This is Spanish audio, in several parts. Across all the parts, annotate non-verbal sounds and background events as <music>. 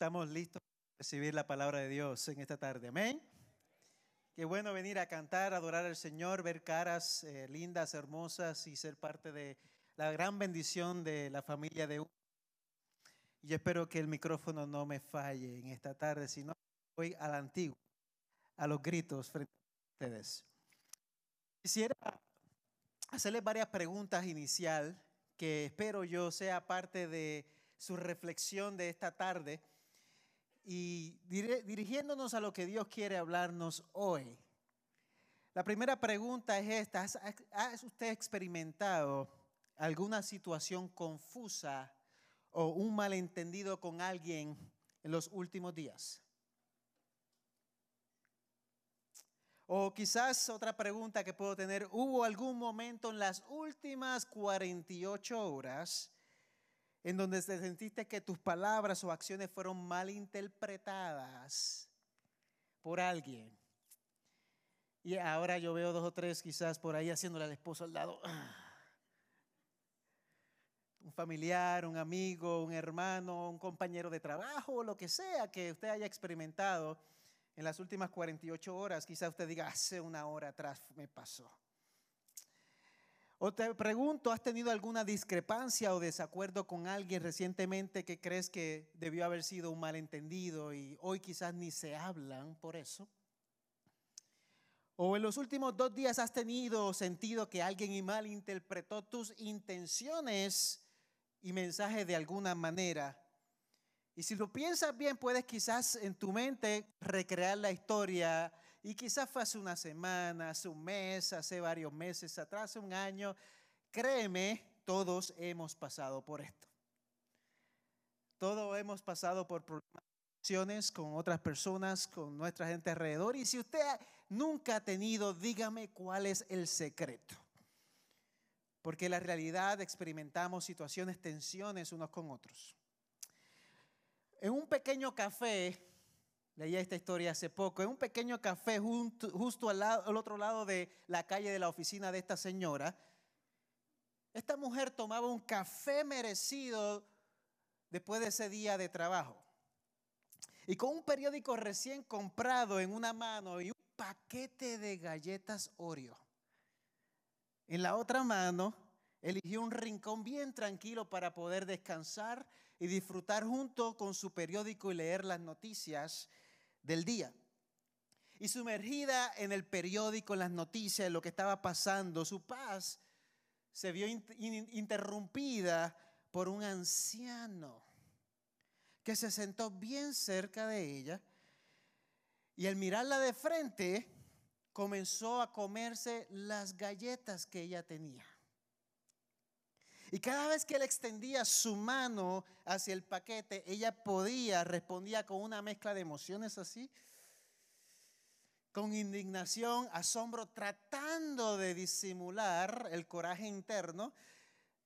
Estamos listos para recibir la palabra de Dios en esta tarde. Amén. Qué bueno venir a cantar, adorar al Señor, ver caras eh, lindas, hermosas y ser parte de la gran bendición de la familia de Y espero que el micrófono no me falle en esta tarde, sino voy al antiguo, a los gritos frente a ustedes. Quisiera hacerles varias preguntas inicial que espero yo sea parte de su reflexión de esta tarde y dirigiéndonos a lo que Dios quiere hablarnos hoy. La primera pregunta es esta, ¿ha usted experimentado alguna situación confusa o un malentendido con alguien en los últimos días? O quizás otra pregunta que puedo tener, ¿hubo algún momento en las últimas 48 horas en donde te sentiste que tus palabras o acciones fueron mal interpretadas por alguien? Y ahora yo veo dos o tres quizás por ahí haciéndole al esposo al lado. <sighs> Un familiar, un amigo, un hermano, un compañero de trabajo, lo que sea que usted haya experimentado en las últimas 48 horas, quizá usted diga, hace una hora atrás me pasó. O te pregunto, ¿has tenido alguna discrepancia o desacuerdo con alguien recientemente que crees que debió haber sido un malentendido y hoy quizás ni se hablan por eso? ¿O en los últimos dos días has tenido sentido que alguien malinterpretó tus intenciones y mensajes de alguna manera y si lo piensas bien, puedes quizás en tu mente recrear la historia y quizás hace una semana, hace un mes, hace varios meses atrás, un año. Créeme, todos hemos pasado por esto. Todos hemos pasado por problemas con otras personas, con nuestra gente alrededor. Y si usted nunca ha tenido, dígame cuál es el secreto. Porque la realidad experimentamos situaciones, tensiones unos con otros. En un pequeño café, leía esta historia hace poco, en un pequeño café justo al, al otro lado de la calle de la oficina de esta señora, esta mujer tomaba un café merecido después de ese día de trabajo. Y con un periódico recién comprado en una mano y un paquete de galletas Oreo. En la otra mano, eligió un rincón bien tranquilo para poder descansar y disfrutar junto con su periódico y leer las noticias del día. Y sumergida en el periódico, en las noticias, en lo que estaba pasando, su paz se vio interrumpida por un anciano que se sentó bien cerca de ella y al mirarla de frente comenzó a comerse las galletas que ella tenía. Y cada vez que él extendía su mano hacia el paquete, ella podía, respondía con una mezcla de emociones así, con indignación, asombro, tratando de disimular el coraje interno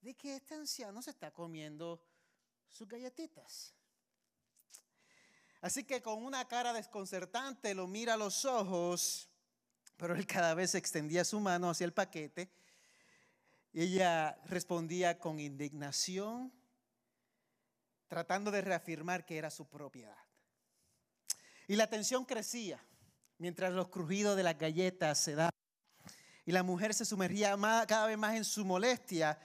de que este anciano se está comiendo sus galletitas. Así que con una cara desconcertante lo mira a los ojos, pero él cada vez extendía su mano hacia el paquete ella respondía con indignación, tratando de reafirmar que era su propiedad. Y la tensión crecía mientras los crujidos de las galletas se daban. Y la mujer se sumergía cada vez más en su molestia.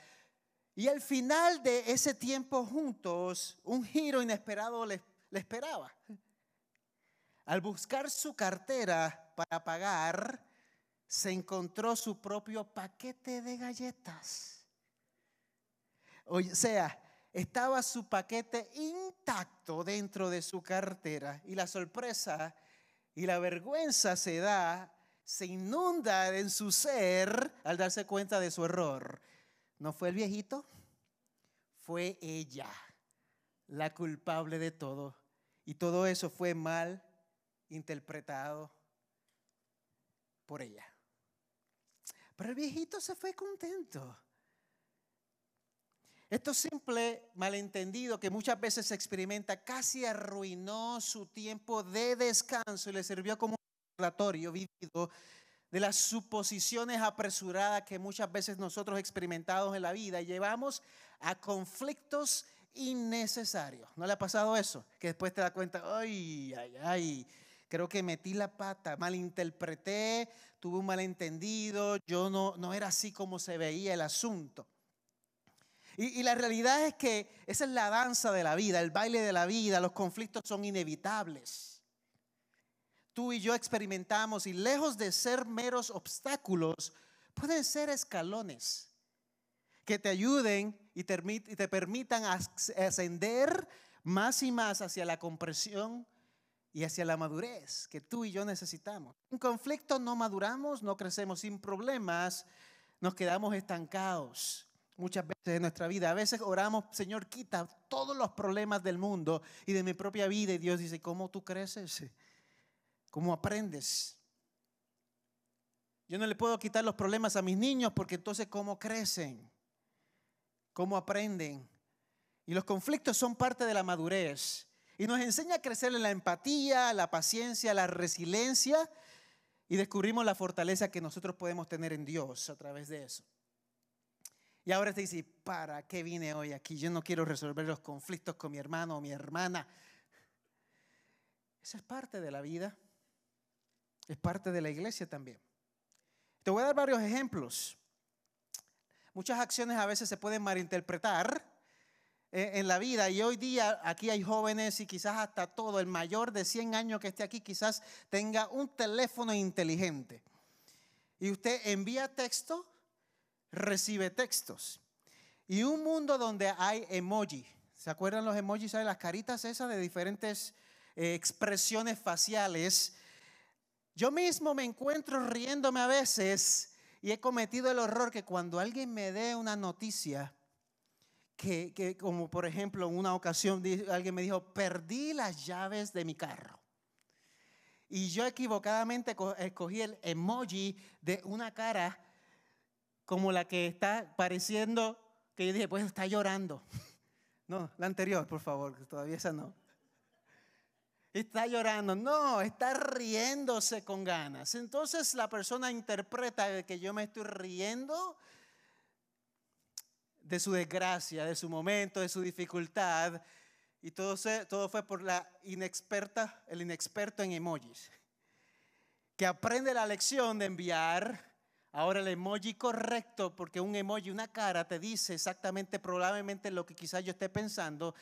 Y al final de ese tiempo juntos, un giro inesperado le, le esperaba. Al buscar su cartera para pagar, se encontró su propio paquete de galletas. O sea, estaba su paquete intacto dentro de su cartera y la sorpresa y la vergüenza se da, se inunda en su ser al darse cuenta de su error. ¿No fue el viejito? Fue ella la culpable de todo. Y todo eso fue mal interpretado por ella. Pero el viejito se fue contento. Esto simple malentendido que muchas veces se experimenta casi arruinó su tiempo de descanso y le sirvió como un recordatorio vivido de las suposiciones apresuradas que muchas veces nosotros experimentamos en la vida llevamos a conflictos innecesarios. ¿No le ha pasado eso? Que después te das cuenta, ay, ay, ay, creo que metí la pata, malinterpreté, tuve un malentendido, yo no, no era así como se veía el asunto. Y, y, la realidad es que esa es la danza de la vida, el baile de la vida, los conflictos son inevitables. Tú y yo experimentamos y lejos de ser meros obstáculos, pueden ser escalones que te ayuden y te, permitan ascender más y más hacia la comprensión y hacia la madurez que tú y yo necesitamos. En conflicto no maduramos, no crecemos sin problemas, nos quedamos estancados muchas veces en nuestra vida. A veces oramos, Señor, quita todos los problemas del mundo y de mi propia vida. Y Dios dice, ¿cómo tú creces? ¿Cómo aprendes? Yo no le puedo quitar los problemas a mis niños porque entonces ¿cómo crecen? cómo aprenden. Y los conflictos son parte de la madurez. Y nos enseña a crecer en la empatía, la paciencia, la resiliencia. Y descubrimos la fortaleza que nosotros podemos tener en Dios a través de eso. Y ahora te dice, ¿para qué vine hoy aquí? Yo no quiero resolver los conflictos con mi hermano o mi hermana. Esa es parte de la vida. Es parte de la iglesia también. Te voy a dar varios ejemplos. Muchas acciones a veces se pueden malinterpretar en la vida y hoy día aquí hay jóvenes y quizás hasta todo, el mayor de 100 años que esté aquí quizás tenga un teléfono inteligente. Y usted envía texto, recibe textos. Y un mundo donde hay emoji. ¿Se acuerdan los emojis? ¿Saben las caritas esas de diferentes eh, expresiones faciales? Yo mismo me encuentro riéndome a veces y he cometido el horror que cuando alguien me dé una noticia, que, como por ejemplo en una ocasión alguien me dijo, perdí las llaves de mi carro. Y yo equivocadamente escogí el emoji de una cara como la que está pareciendo, que yo dije, pues está llorando. <laughs> No, la anterior, por favor, todavía esa no está llorando, no, está riéndose con ganas. Entonces la persona interpreta que yo me estoy riendo de su desgracia, de su momento, de su dificultad. Y todo, todo fue por la inexperta, el inexperto en emojis, que aprende la lección de enviar ahora el emoji correcto, porque un emoji, una cara, te dice exactamente, probablemente lo que quizás yo esté pensando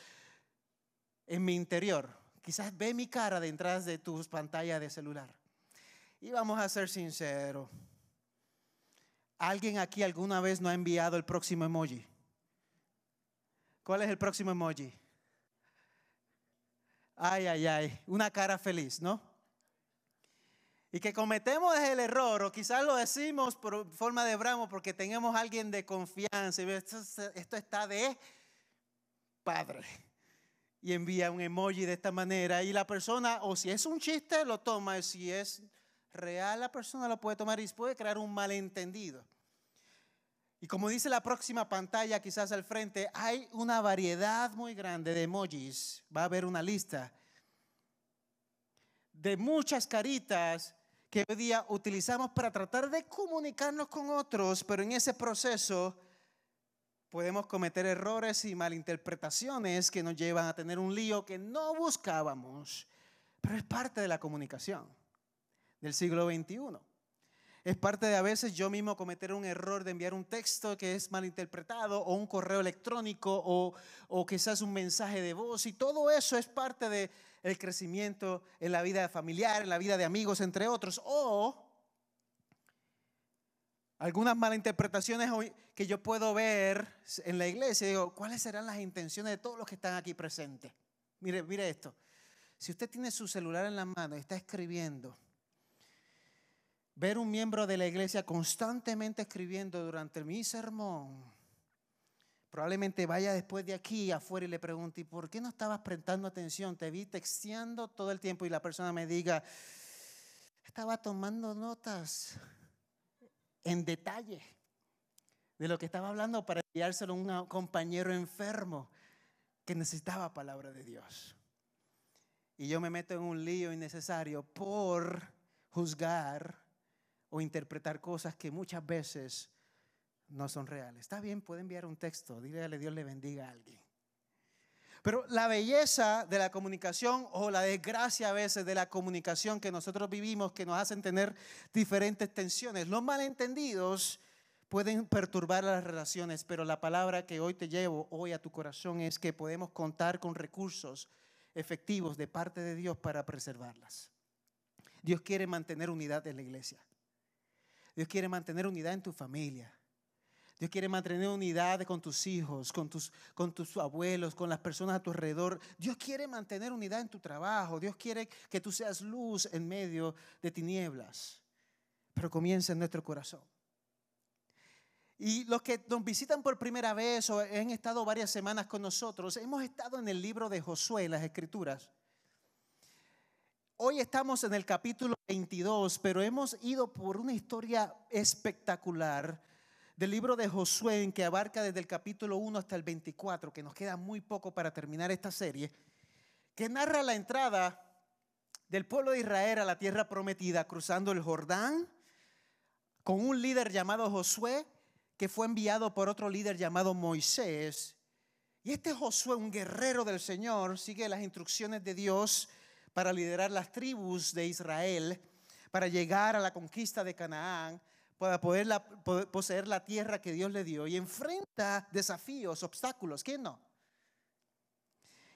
en mi interior. Quizás ve mi cara detrás de tus pantallas de celular. Y vamos a ser sinceros. ¿Alguien aquí alguna vez no ha enviado el próximo emoji? ¿Cuál es el próximo emoji? Ay, ay, ay, una cara feliz, ¿no? Y que cometemos el error, o quizás lo decimos por forma de bramo porque tenemos alguien de confianza. Esto, está de padre y envía un emoji de esta manera y la persona, o si es un chiste, lo toma, si es real, la persona lo puede tomar y puede crear un malentendido. Y como dice la próxima pantalla, quizás al frente, hay una variedad muy grande de emojis. Va a haber una lista de muchas caritas que hoy día utilizamos para tratar de comunicarnos con otros, pero en ese proceso podemos cometer errores y malinterpretaciones que nos llevan a tener un lío que no buscábamos, pero es parte de la comunicación del siglo XXI. Es parte de a veces yo mismo cometer un error de enviar un texto que es malinterpretado o un correo electrónico o, o quizás un mensaje de voz y todo eso es parte del el crecimiento en la vida familiar, en la vida de amigos, entre otros. O algunas malinterpretaciones que yo puedo ver en la iglesia. Digo, ¿cuáles serán las intenciones de todos los que están aquí presentes? Mire, mire esto. Si usted tiene su celular en la mano y está escribiendo, ver un miembro de la iglesia constantemente escribiendo durante mi sermón, probablemente vaya después de aquí afuera y le pregunte, ¿y por qué no estabas prestando atención? Te vi texteando todo el tiempo y la persona me diga, estaba tomando notas en detalle de lo que estaba hablando para enviárselo a un compañero enfermo que necesitaba palabra de Dios. Y yo me meto en un lío innecesario por juzgar o interpretar cosas que muchas veces no son reales. Está bien, puede enviar un texto, dígale Dios le bendiga a alguien. Pero la belleza de la comunicación o la desgracia a veces de la comunicación que nosotros vivimos, que nos hacen tener diferentes tensiones, los malentendidos pueden perturbar las relaciones, pero la palabra que hoy te llevo, hoy a tu corazón, es que podemos contar con recursos efectivos de parte de Dios para preservarlas. Dios quiere mantener unidad en la iglesia. Dios quiere mantener unidad en tu familia. Dios quiere mantener unidad con tus hijos, con tus, abuelos, con las personas a tu alrededor. Dios quiere mantener unidad en tu trabajo. Dios quiere que tú seas luz en medio de tinieblas. Pero comienza en nuestro corazón. Y los que nos visitan por primera vez o han estado varias semanas con nosotros, hemos estado en el libro de Josué, las Escrituras. Hoy estamos en el capítulo 22, pero hemos ido por una historia espectacular del libro de Josué, en que abarca desde el capítulo 1 hasta el 24, que nos queda muy poco para terminar esta serie, que narra la entrada del pueblo de Israel a la tierra prometida, cruzando el Jordán, con un líder llamado Josué, que fue enviado por otro líder llamado Moisés. Y este Josué, un guerrero del Señor, sigue las instrucciones de Dios para liderar las tribus de Israel, para llegar a la conquista de Canaán para poder, poseer la tierra que Dios le dio y enfrenta desafíos, obstáculos. ¿Quién no?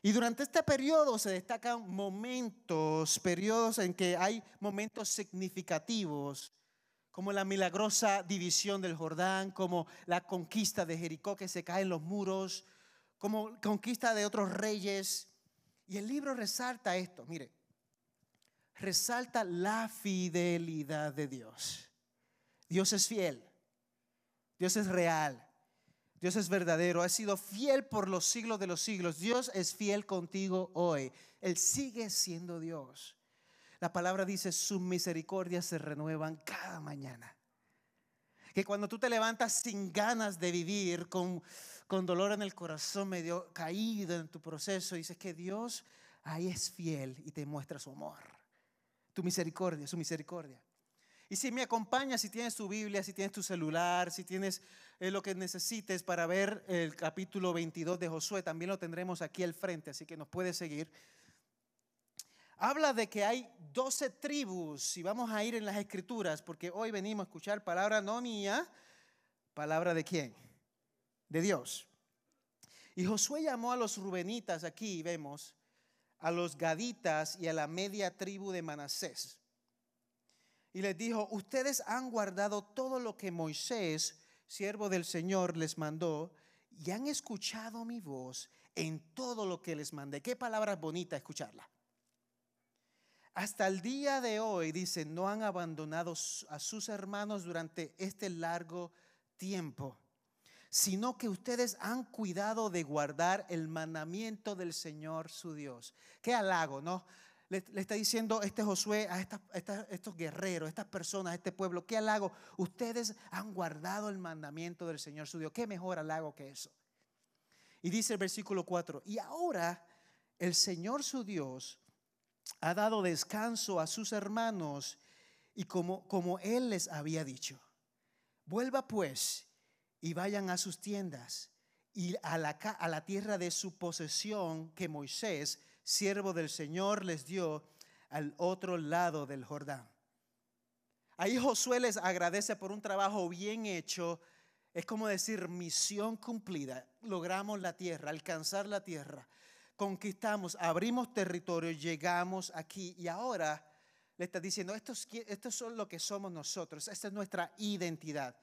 Y durante este periodo se destacan momentos, periodos en que hay momentos significativos, como la milagrosa división del Jordán, como la conquista de Jericó que se caen los muros, como conquista de otros reyes. Y el libro resalta esto, mire, resalta la fidelidad de Dios. Dios es fiel. Dios es real. Dios es verdadero. Ha sido fiel por los siglos de los siglos. Dios es fiel contigo hoy. Él sigue siendo Dios. La palabra dice, sus misericordias se renuevan cada mañana. Que cuando tú te levantas sin ganas de vivir, con, con dolor en el corazón, medio caído en tu proceso, dices que Dios ahí es fiel y te muestra su amor. Tu misericordia, su misericordia. Y si me acompañas, si tienes tu Biblia, si tienes tu celular, si tienes eh, lo que necesites para ver el capítulo 22 de Josué, también lo tendremos aquí al frente, así que nos puedes seguir. Habla de que hay 12 tribus, y vamos a ir en las escrituras, porque hoy venimos a escuchar palabra no mía, palabra de quién? De Dios. Y Josué llamó a los rubenitas, aquí vemos, a los gaditas y a la media tribu de Manasés y les dijo, ustedes han guardado todo lo que Moisés, siervo del Señor, les mandó y han escuchado mi voz en todo lo que les mandé. Qué palabra bonita escucharla. Hasta el día de hoy, dice, no han abandonado a sus hermanos durante este largo tiempo, sino que ustedes han cuidado de guardar el mandamiento del Señor su Dios. Qué halago, ¿no? le, está diciendo este Josué a, estos guerreros, estas personas, a este pueblo, qué halago, ustedes han guardado el mandamiento del Señor su Dios, qué mejor halago que eso. Y dice el versículo 4, y ahora el Señor su Dios ha dado descanso a sus hermanos y como, como Él les había dicho. Vuelva pues y vayan a sus tiendas y a la, a la tierra de su posesión que Moisés siervo del Señor, les dio al otro lado del Jordán. Ahí Josué les agradece por un trabajo bien hecho. Es como decir, misión cumplida. Logramos la tierra, alcanzar la tierra. Conquistamos, abrimos territorio, llegamos aquí y ahora le está diciendo, esto es, esto es lo que somos nosotros, esta es nuestra identidad.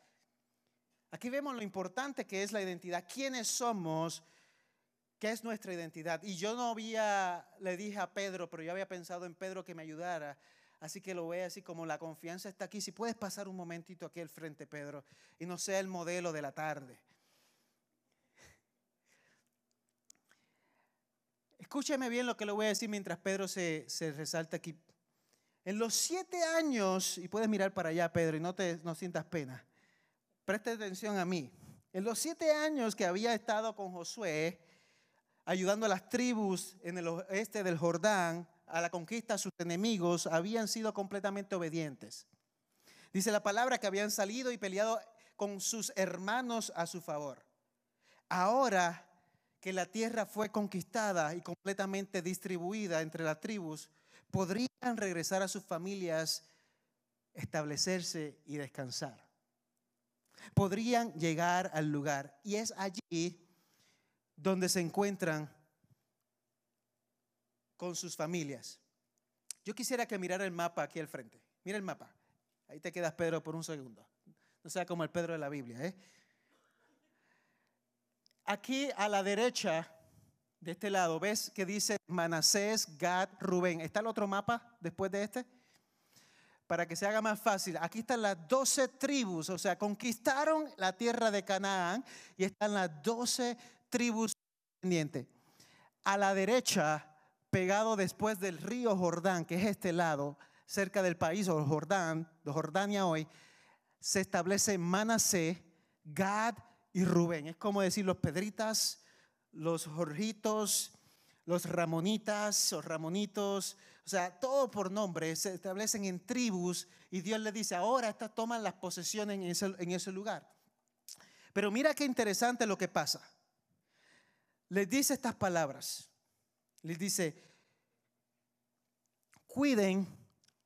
Aquí vemos lo importante que es la identidad, quiénes somos ¿Qué es nuestra identidad? Y yo no había, le dije a Pedro, pero yo había pensado en Pedro que me ayudara. Así que lo voy así como la confianza está aquí. Si puedes pasar un momentito aquí al frente, Pedro, y no sea el modelo de la tarde. Escúcheme bien lo que le voy a decir mientras Pedro se, se resalta aquí. En los siete años, y puedes mirar para allá, Pedro, y no te no sientas pena. Preste atención a mí. En los siete años que había estado con Josué, ayudando a las tribus en el oeste del Jordán a la conquista sus enemigos, habían sido completamente obedientes. Dice la palabra que habían salido y peleado con sus hermanos a su favor. Ahora que la tierra fue conquistada y completamente distribuida entre las tribus, podrían regresar a sus familias, establecerse y descansar. Podrían llegar al lugar. Y es allí donde se encuentran con sus familias. Yo quisiera que mirara el mapa aquí al frente. Mira el mapa. Ahí te quedas, Pedro, por un segundo. No sea como el Pedro de la Biblia. ¿eh? Aquí a la derecha de este lado, ¿ves que dice Manasés, Gad, Rubén? ¿Está el otro mapa después de este? Para que se haga más fácil, aquí están las doce tribus, o sea, conquistaron la tierra de Canaán y están las doce tribus pendientes. A la derecha, pegado después del río Jordán, que es este lado, cerca del país, o Jordán, Jordania hoy, se establece Manasés, Gad y Rubén. Es como decir los Pedritas, los Jorgitos, los Ramonitas, los Ramonitos, o sea, todo por nombre, se establecen en tribus y Dios le dice, ahora estas toman las posesiones en ese, en ese lugar. Pero mira qué interesante lo que pasa. Les dice estas palabras. Les dice, cuiden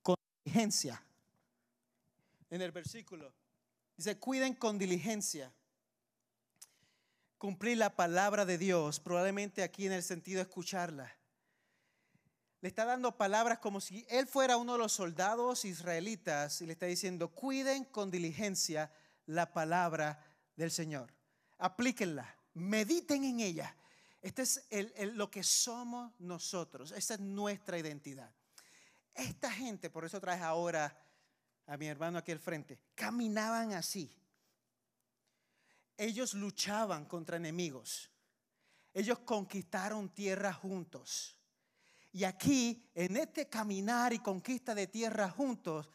con diligencia. En el versículo. Dice, cuiden con diligencia cumplir la palabra de Dios, probablemente aquí en el sentido de escucharla. Le está dando palabras como si él fuera uno de los soldados israelitas y le está diciendo, cuiden con diligencia la palabra del Señor. Aplíquenla, mediten en ella. Este es lo que somos nosotros, esa es nuestra identidad. Esta gente, por eso traje ahora a mi hermano aquí al frente, caminaban así ellos luchaban contra enemigos. Ellos conquistaron tierra juntos. Y aquí, en este caminar y conquista de tierra juntos,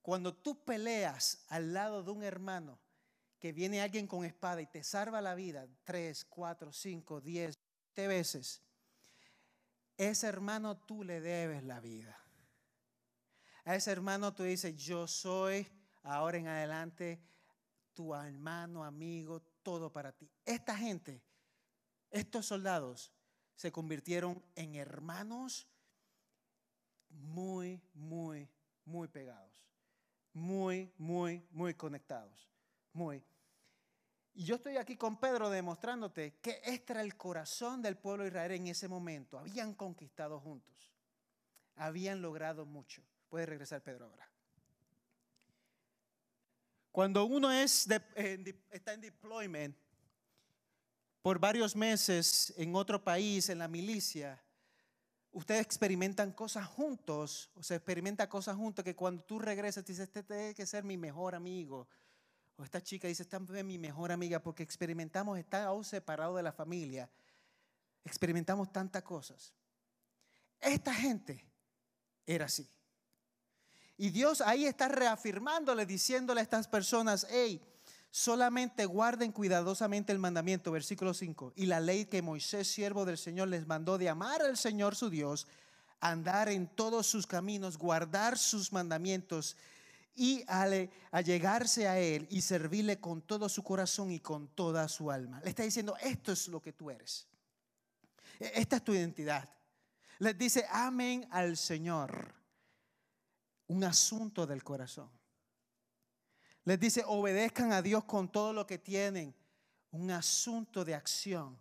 cuando tú peleas al lado de un hermano, que viene alguien con espada y te salva la vida tres, cuatro, cinco, diez veces, ese hermano tú le debes la vida. A ese hermano tú dices, yo soy ahora en adelante tu hermano, amigo, todo para ti. Esta gente, estos soldados, se convirtieron en hermanos muy, muy, muy pegados. Muy, muy, muy conectados. Muy. Y yo estoy aquí con Pedro demostrándote que este era el corazón del pueblo de Israel en ese momento. Habían conquistado juntos. Habían logrado mucho. Puede regresar Pedro ahora. Cuando uno es está en deployment por varios meses en otro país, en la milicia, ustedes experimentan cosas juntos, o se experimenta cosas juntos que cuando tú regresas dices, este tiene que ser mi mejor amigo. O esta chica dice, esta es mi mejor amiga porque experimentamos estar aún separados de la familia. Experimentamos tantas cosas. Esta gente era así. Y Dios ahí está reafirmándole, diciéndole a estas personas, hey, solamente guarden cuidadosamente el mandamiento, versículo 5, y la ley que Moisés, siervo del Señor, les mandó de amar al Señor su Dios, andar en todos sus caminos, guardar sus mandamientos y allegarse a Él y servirle con todo su corazón y con toda su alma. Le está diciendo, esto es lo que tú eres. E, esta es tu identidad. Les dice, amén al Señor un asunto del corazón. Les dice, obedezcan a Dios con todo lo que tienen, un asunto de acción.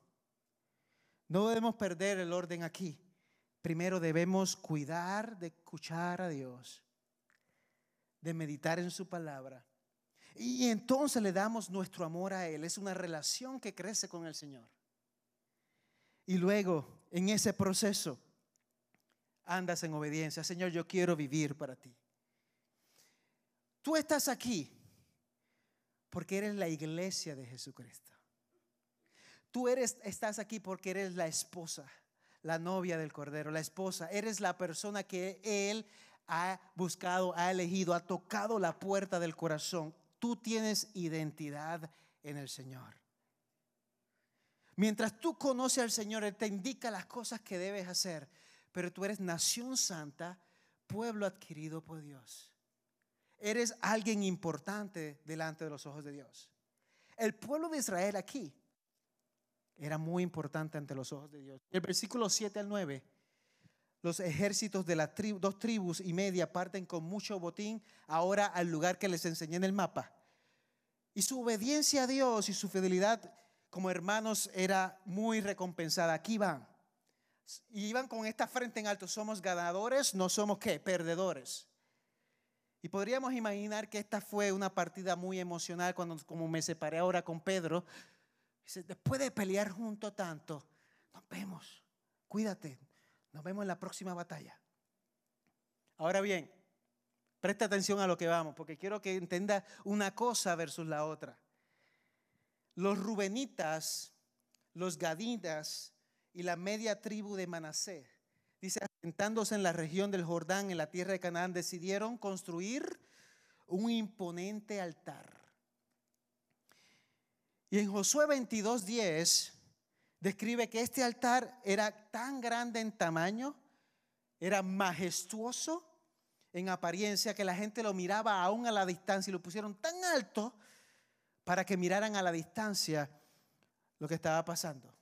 No debemos perder el orden aquí. Primero debemos cuidar de escuchar a Dios, de meditar en su palabra. Y entonces le damos nuestro amor a Él. Es una relación que crece con el Señor. Y luego, en ese proceso, andas en obediencia. Señor, yo quiero vivir para ti. Tú estás aquí porque eres la iglesia de Jesucristo. Tú eres, estás aquí porque eres la esposa, la novia del Cordero, la esposa. Eres la persona que Él ha buscado, ha elegido, ha tocado la puerta del corazón. Tú tienes identidad en el Señor. Mientras tú conoces al Señor, Él te indica las cosas que debes hacer pero tú eres nación santa, pueblo adquirido por Dios. Eres alguien importante delante de los ojos de Dios. El pueblo de Israel aquí era muy importante ante los ojos de Dios. El versículo 7 al 9, los ejércitos de las dos tribus y media parten con mucho botín ahora al lugar que les enseñé en el mapa. Y su obediencia a Dios y su fidelidad como hermanos era muy recompensada. Aquí van. Y iban con esta frente en alto. Somos ganadores, no somos qué, perdedores. Y podríamos imaginar que esta fue una partida muy emocional cuando como me separé ahora con Pedro. Después de pelear junto tanto, nos vemos. Cuídate. Nos vemos en la próxima batalla. Ahora bien, presta atención a lo que vamos, porque quiero que entienda una cosa versus la otra. Los rubenitas, los gaditas y la media tribu de Manasés, dice, asentándose en la región del Jordán, en la tierra de Canaán, decidieron construir un imponente altar. Y en Josué 22:10 describe que este altar era tan grande en tamaño, era majestuoso en apariencia, que la gente lo miraba aún a la distancia y lo pusieron tan alto para que miraran a la distancia lo que estaba pasando.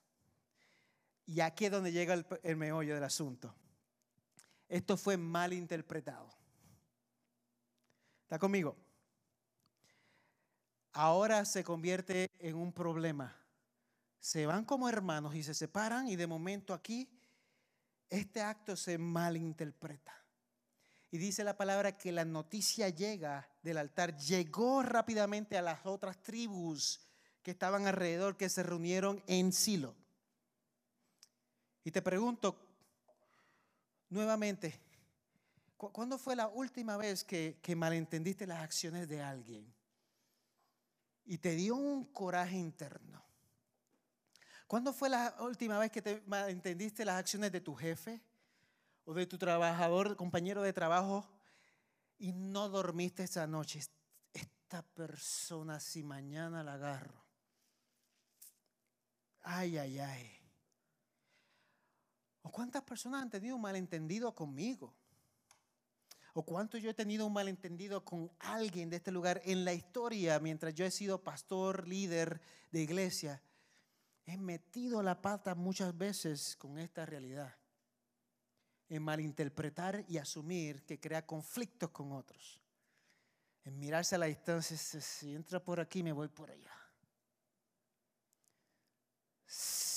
Y aquí es donde llega el, meollo del asunto. Esto fue mal interpretado. ¿Está conmigo? Ahora se convierte en un problema. Se van como hermanos y se separan y de momento aquí este acto se malinterpreta. Y dice la palabra que la noticia llega del altar, llegó rápidamente a las otras tribus que estaban alrededor, que se reunieron en Silo. Y te pregunto nuevamente, ¿cuándo fue la última vez que, malentendiste las acciones de alguien? Y te dio un coraje interno. ¿Cuándo fue la última vez que te malentendiste las acciones de tu jefe? o de tu trabajador, compañero de trabajo, y no dormiste esa noche. Esta persona, si mañana la agarro. Ay, ay, ay. ¿O cuántas personas han tenido un malentendido conmigo? ¿O cuánto yo he tenido un malentendido con alguien de este lugar en la historia mientras yo he sido pastor, líder de iglesia? He metido la pata muchas veces con esta realidad en malinterpretar y asumir que crea conflictos con otros. En mirarse a la distancia, si entra por aquí, me voy por allá.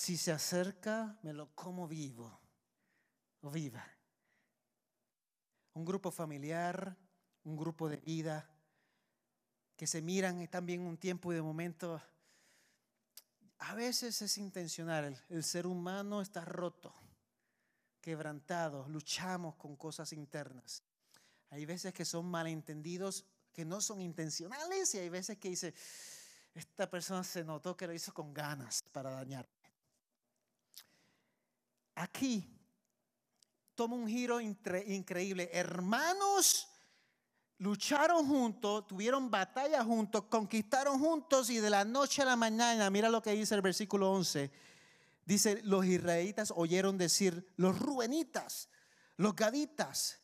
Si se acerca, me lo como vivo o viva. Un grupo familiar, un grupo de vida, que se miran bien un tiempo y de momento, a veces es intencional. El ser humano está roto quebrantados, luchamos con cosas internas. Hay veces que son malentendidos que no son intencionales y hay veces que dice, esta persona se notó que lo hizo con ganas para dañarme. Aquí toma un giro increíble. Hermanos lucharon juntos, tuvieron batalla juntos, conquistaron juntos y de la noche a la mañana, mira lo que dice el versículo 11 Dice, los israelitas oyeron decir, los ruenitas, los gaditas,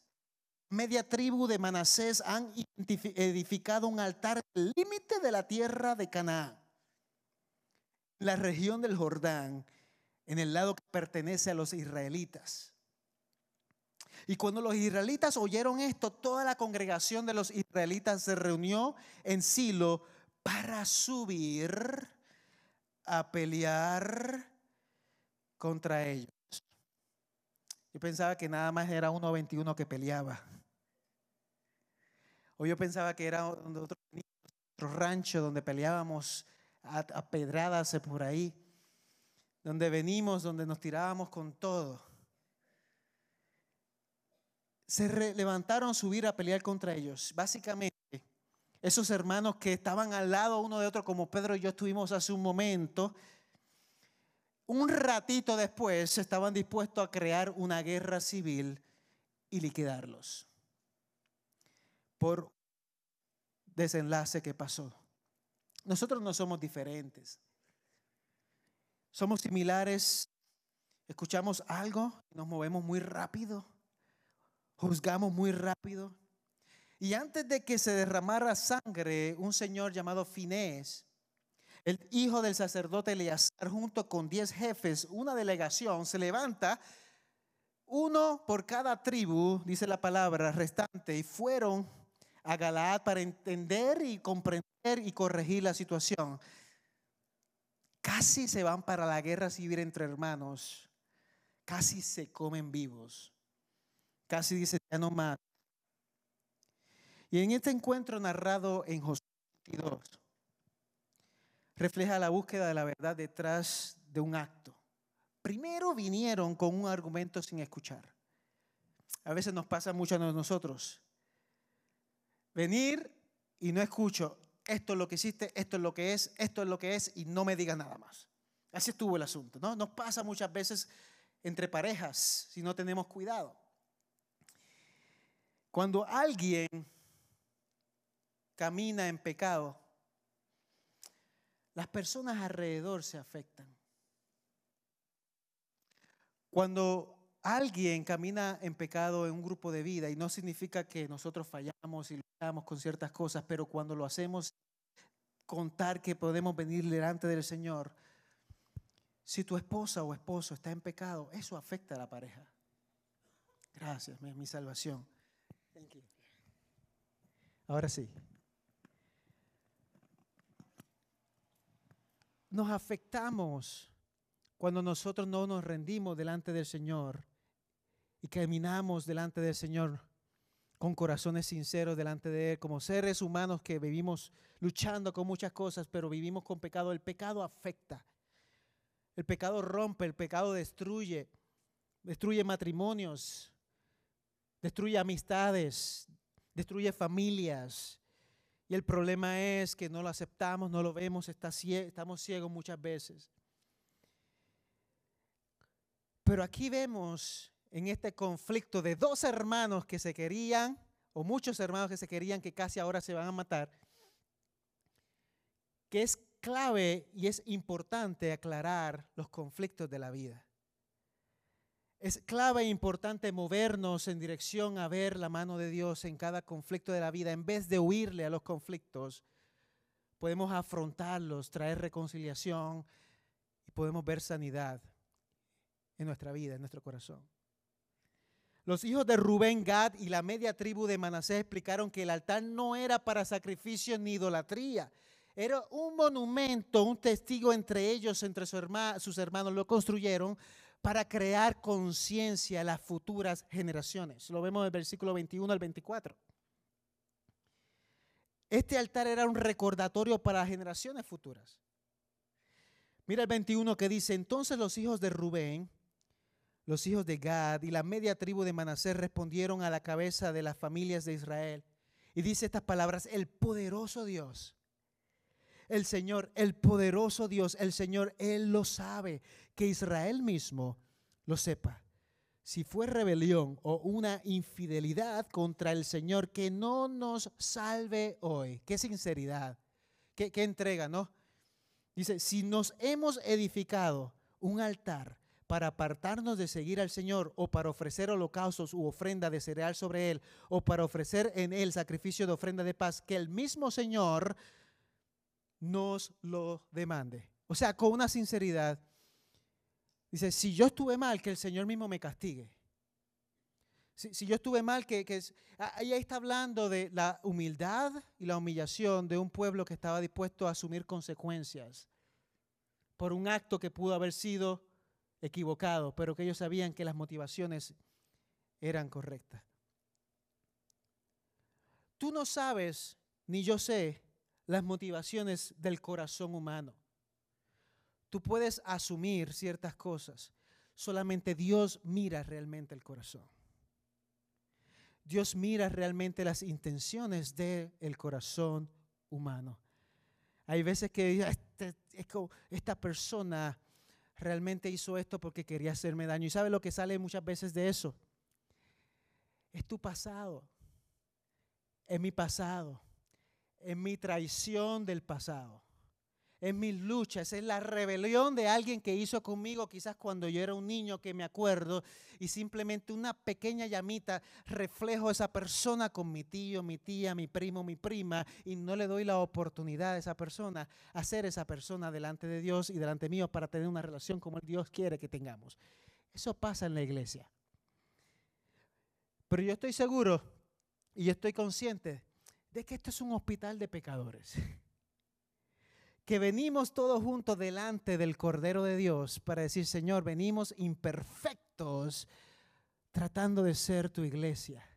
media tribu de Manasés han edificado un altar al límite de la tierra de Canaán, la región del Jordán, en el lado que pertenece a los israelitas. Y cuando los israelitas oyeron esto, toda la congregación de los israelitas se reunió en Silo para subir a pelear contra ellos. Yo pensaba que nada más era uno 21 que peleaba. O yo pensaba que era otro, rancho donde peleábamos a pedradas por ahí, donde venimos, donde nos tirábamos con todo. Se levantaron a subir a pelear contra ellos. Básicamente, esos hermanos que estaban al lado uno de otro, como Pedro y yo estuvimos hace un momento, un ratito después estaban dispuestos a crear una guerra civil y liquidarlos por desenlace que pasó. Nosotros no somos diferentes. Somos similares. Escuchamos algo, nos movemos muy rápido, juzgamos muy rápido. Y antes de que se derramara sangre, un señor llamado Finés el hijo del sacerdote Eleazar, junto con diez jefes, una delegación, se levanta, uno por cada tribu, dice la palabra, restante, y fueron a Galaad para entender y comprender y corregir la situación. Casi se van para la guerra civil entre hermanos, casi se comen vivos, casi dice ya no más. Y en este encuentro narrado en Josué 22, refleja la búsqueda de la verdad detrás de un acto. Primero vinieron con un argumento sin escuchar. A veces nos pasa mucho a nosotros. Venir y no escucho. Esto es lo que hiciste, esto es lo que es, esto es lo que es y no me diga nada más. Así estuvo el asunto, ¿no? Nos pasa muchas veces entre parejas si no tenemos cuidado. Cuando alguien camina en pecado, las personas alrededor se afectan. Cuando alguien camina en pecado en un grupo de vida, y no significa que nosotros fallamos y luchamos con ciertas cosas, pero cuando lo hacemos, contar que podemos venir delante del Señor, si tu esposa o esposo está en pecado, eso afecta a la pareja. Gracias, mi, mi salvación. Ahora sí. nos afectamos cuando nosotros no nos rendimos delante del Señor y caminamos delante del Señor con corazones sinceros delante de Él, como seres humanos que vivimos luchando con muchas cosas, pero vivimos con pecado. El pecado afecta. El pecado rompe, el pecado destruye, destruye matrimonios, destruye amistades, destruye familias, y el problema es que no lo aceptamos, no lo vemos, estamos ciegos muchas veces. Pero aquí vemos en este conflicto de dos hermanos que se querían, o muchos hermanos que se querían, que casi ahora se van a matar, que es clave y es importante aclarar los conflictos de la vida. Es clave e importante movernos en dirección a ver la mano de Dios en cada conflicto de la vida. En vez de huirle a los conflictos, podemos afrontarlos, traer reconciliación y podemos ver sanidad en nuestra vida, en nuestro corazón. Los hijos de Rubén, Gad y la media tribu de Manasés explicaron que el altar no era para sacrificio ni idolatría. Era un monumento, un testigo entre ellos, entre sus hermanos, lo construyeron para crear conciencia a las futuras generaciones. Lo vemos en el versículo 21 al 24. Este altar era un recordatorio para generaciones futuras. Mira el 21 que dice, entonces los hijos de Rubén, los hijos de Gad y la media tribu de Manasés respondieron a la cabeza de las familias de Israel. Y dice estas palabras, el poderoso Dios el Señor, el poderoso Dios, el Señor, Él lo sabe, que Israel mismo lo sepa. Si fue rebelión o una infidelidad contra el Señor, que no nos salve hoy. Qué sinceridad, qué, qué entrega, ¿no? Dice, si nos hemos edificado un altar para apartarnos de seguir al Señor o para ofrecer holocaustos u ofrenda de cereal sobre Él o para ofrecer en Él sacrificio de ofrenda de paz, que el mismo Señor nos lo demande. O sea, con una sinceridad. Dice, si yo estuve mal, que el Señor mismo me castigue. Si, yo estuve mal, que, que ahí está hablando de la humildad y la humillación de un pueblo que estaba dispuesto a asumir consecuencias por un acto que pudo haber sido equivocado, pero que ellos sabían que las motivaciones eran correctas. Tú no sabes, ni yo sé, las motivaciones del corazón humano. Tú puedes asumir ciertas cosas, solamente Dios mira realmente el corazón. Dios mira realmente las intenciones del corazón humano. Hay veces que este, esta persona realmente hizo esto porque quería hacerme daño. ¿Y sabe lo que sale muchas veces de eso? Es tu pasado. Es mi pasado en mi traición del pasado, es mis luchas, es la rebelión de alguien que hizo conmigo quizás cuando yo era un niño que me acuerdo y simplemente una pequeña llamita reflejo esa persona con mi tío, mi tía, mi primo, mi prima y no le doy la oportunidad a esa persona a ser esa persona delante de Dios y delante mío para tener una relación como Dios quiere que tengamos. Eso pasa en la iglesia. Pero yo estoy seguro y estoy consciente de que esto es un hospital de pecadores <laughs> que venimos todos juntos delante del Cordero de Dios para decir, Señor, venimos imperfectos tratando de ser tu iglesia.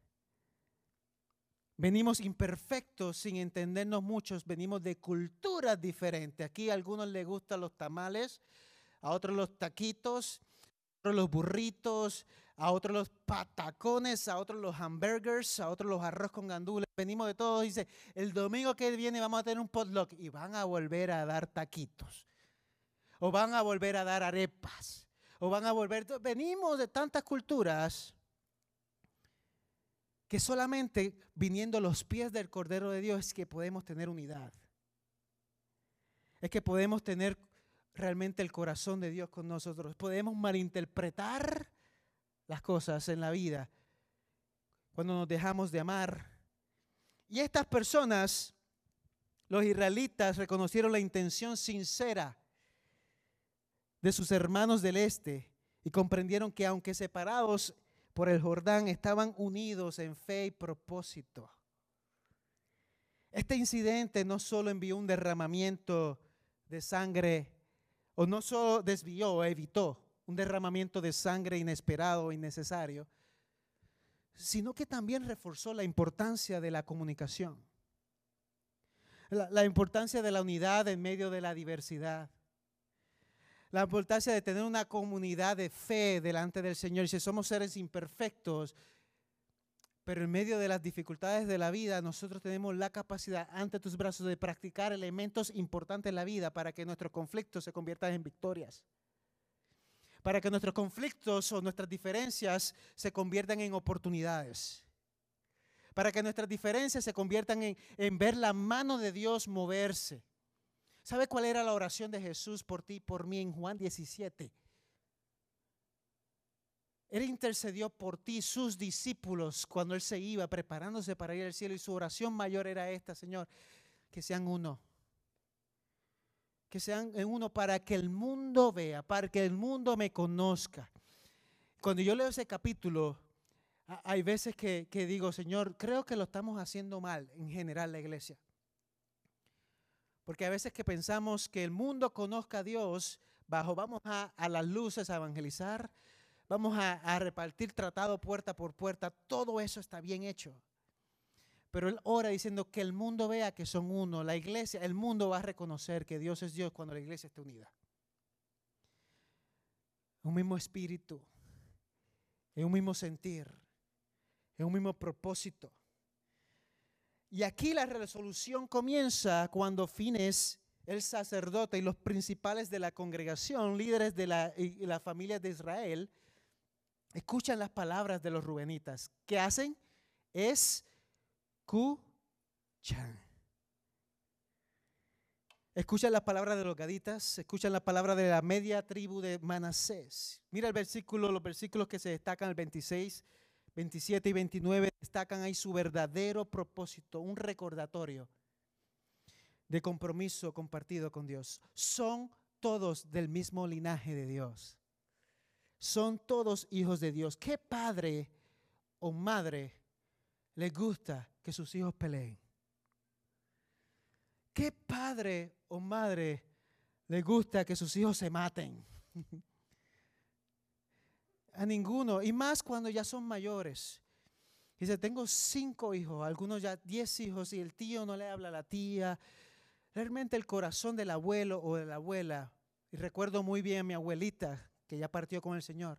Venimos imperfectos sin entendernos muchos, venimos de culturas diferentes. Aquí a algunos les gustan los tamales, a otros los taquitos, a otros los burritos, a otros los patacones, a otros los hamburgers, a otros los arroz con gandules. Venimos de todos. Dice, el domingo que viene vamos a tener un potluck y van a volver a dar taquitos. O van a volver a dar arepas. O van a volver... Venimos de tantas culturas que solamente viniendo a los pies del Cordero de Dios es que podemos tener unidad. Es que podemos tener realmente el corazón de Dios con nosotros. Podemos malinterpretar las cosas en la vida cuando nos dejamos de amar. Y estas personas, los israelitas, reconocieron la intención sincera de sus hermanos del este y comprendieron que aunque separados por el Jordán, estaban unidos en fe y propósito. Este incidente no solo envió un derramamiento de sangre, o no solo desvió evitó un derramamiento de sangre inesperado, innecesario, sino que también reforzó la importancia de la comunicación, la, importancia de la unidad en medio de la diversidad, la importancia de tener una comunidad de fe delante del Señor. Si somos seres imperfectos, pero en medio de las dificultades de la vida, nosotros tenemos la capacidad ante tus brazos de practicar elementos importantes en la vida para que nuestros conflictos se conviertan en victorias para que nuestros conflictos o nuestras diferencias se conviertan en oportunidades. Para que nuestras diferencias se conviertan en, en ver la mano de Dios moverse. ¿Sabe cuál era la oración de Jesús por ti y por mí en Juan 17? Él intercedió por ti, sus discípulos, cuando Él se iba preparándose para ir al cielo. Y su oración mayor era esta, Señor, que sean uno que sean en uno para que el mundo vea, para que el mundo me conozca. Cuando yo leo ese capítulo, hay veces que, digo, Señor, creo que lo estamos haciendo mal en general la iglesia. Porque a veces que pensamos que el mundo conozca a Dios, bajo vamos a, las luces a evangelizar, vamos a, a repartir tratado puerta por puerta, todo eso está bien hecho. Pero él ora diciendo que el mundo vea que son uno. La iglesia, el mundo va a reconocer que Dios es Dios cuando la iglesia esté unida. Un mismo espíritu, en un mismo sentir, en un mismo propósito. Y aquí la resolución comienza cuando Fines, el sacerdote y los principales de la congregación, líderes de la, la familia de Israel, escuchan las palabras de los rubenitas. ¿Qué hacen? Es escuchan. Escuchan la palabra de los gaditas, escuchan la palabra de la media tribu de Manasés. Mira el versículo, los versículos que se destacan, el 26, 27 y 29, destacan ahí su verdadero propósito, un recordatorio de compromiso compartido con Dios. Son todos del mismo linaje de Dios. Son todos hijos de Dios. ¿Qué padre o madre le gusta que sus hijos peleen? ¿Qué padre o madre le gusta que sus hijos se maten? <laughs> A ninguno, y más cuando ya son mayores. Dice, tengo cinco hijos, algunos ya diez hijos, y el tío no le habla a la tía. Realmente el corazón del abuelo o de la abuela, y recuerdo muy bien a mi abuelita, que ya partió con el Señor,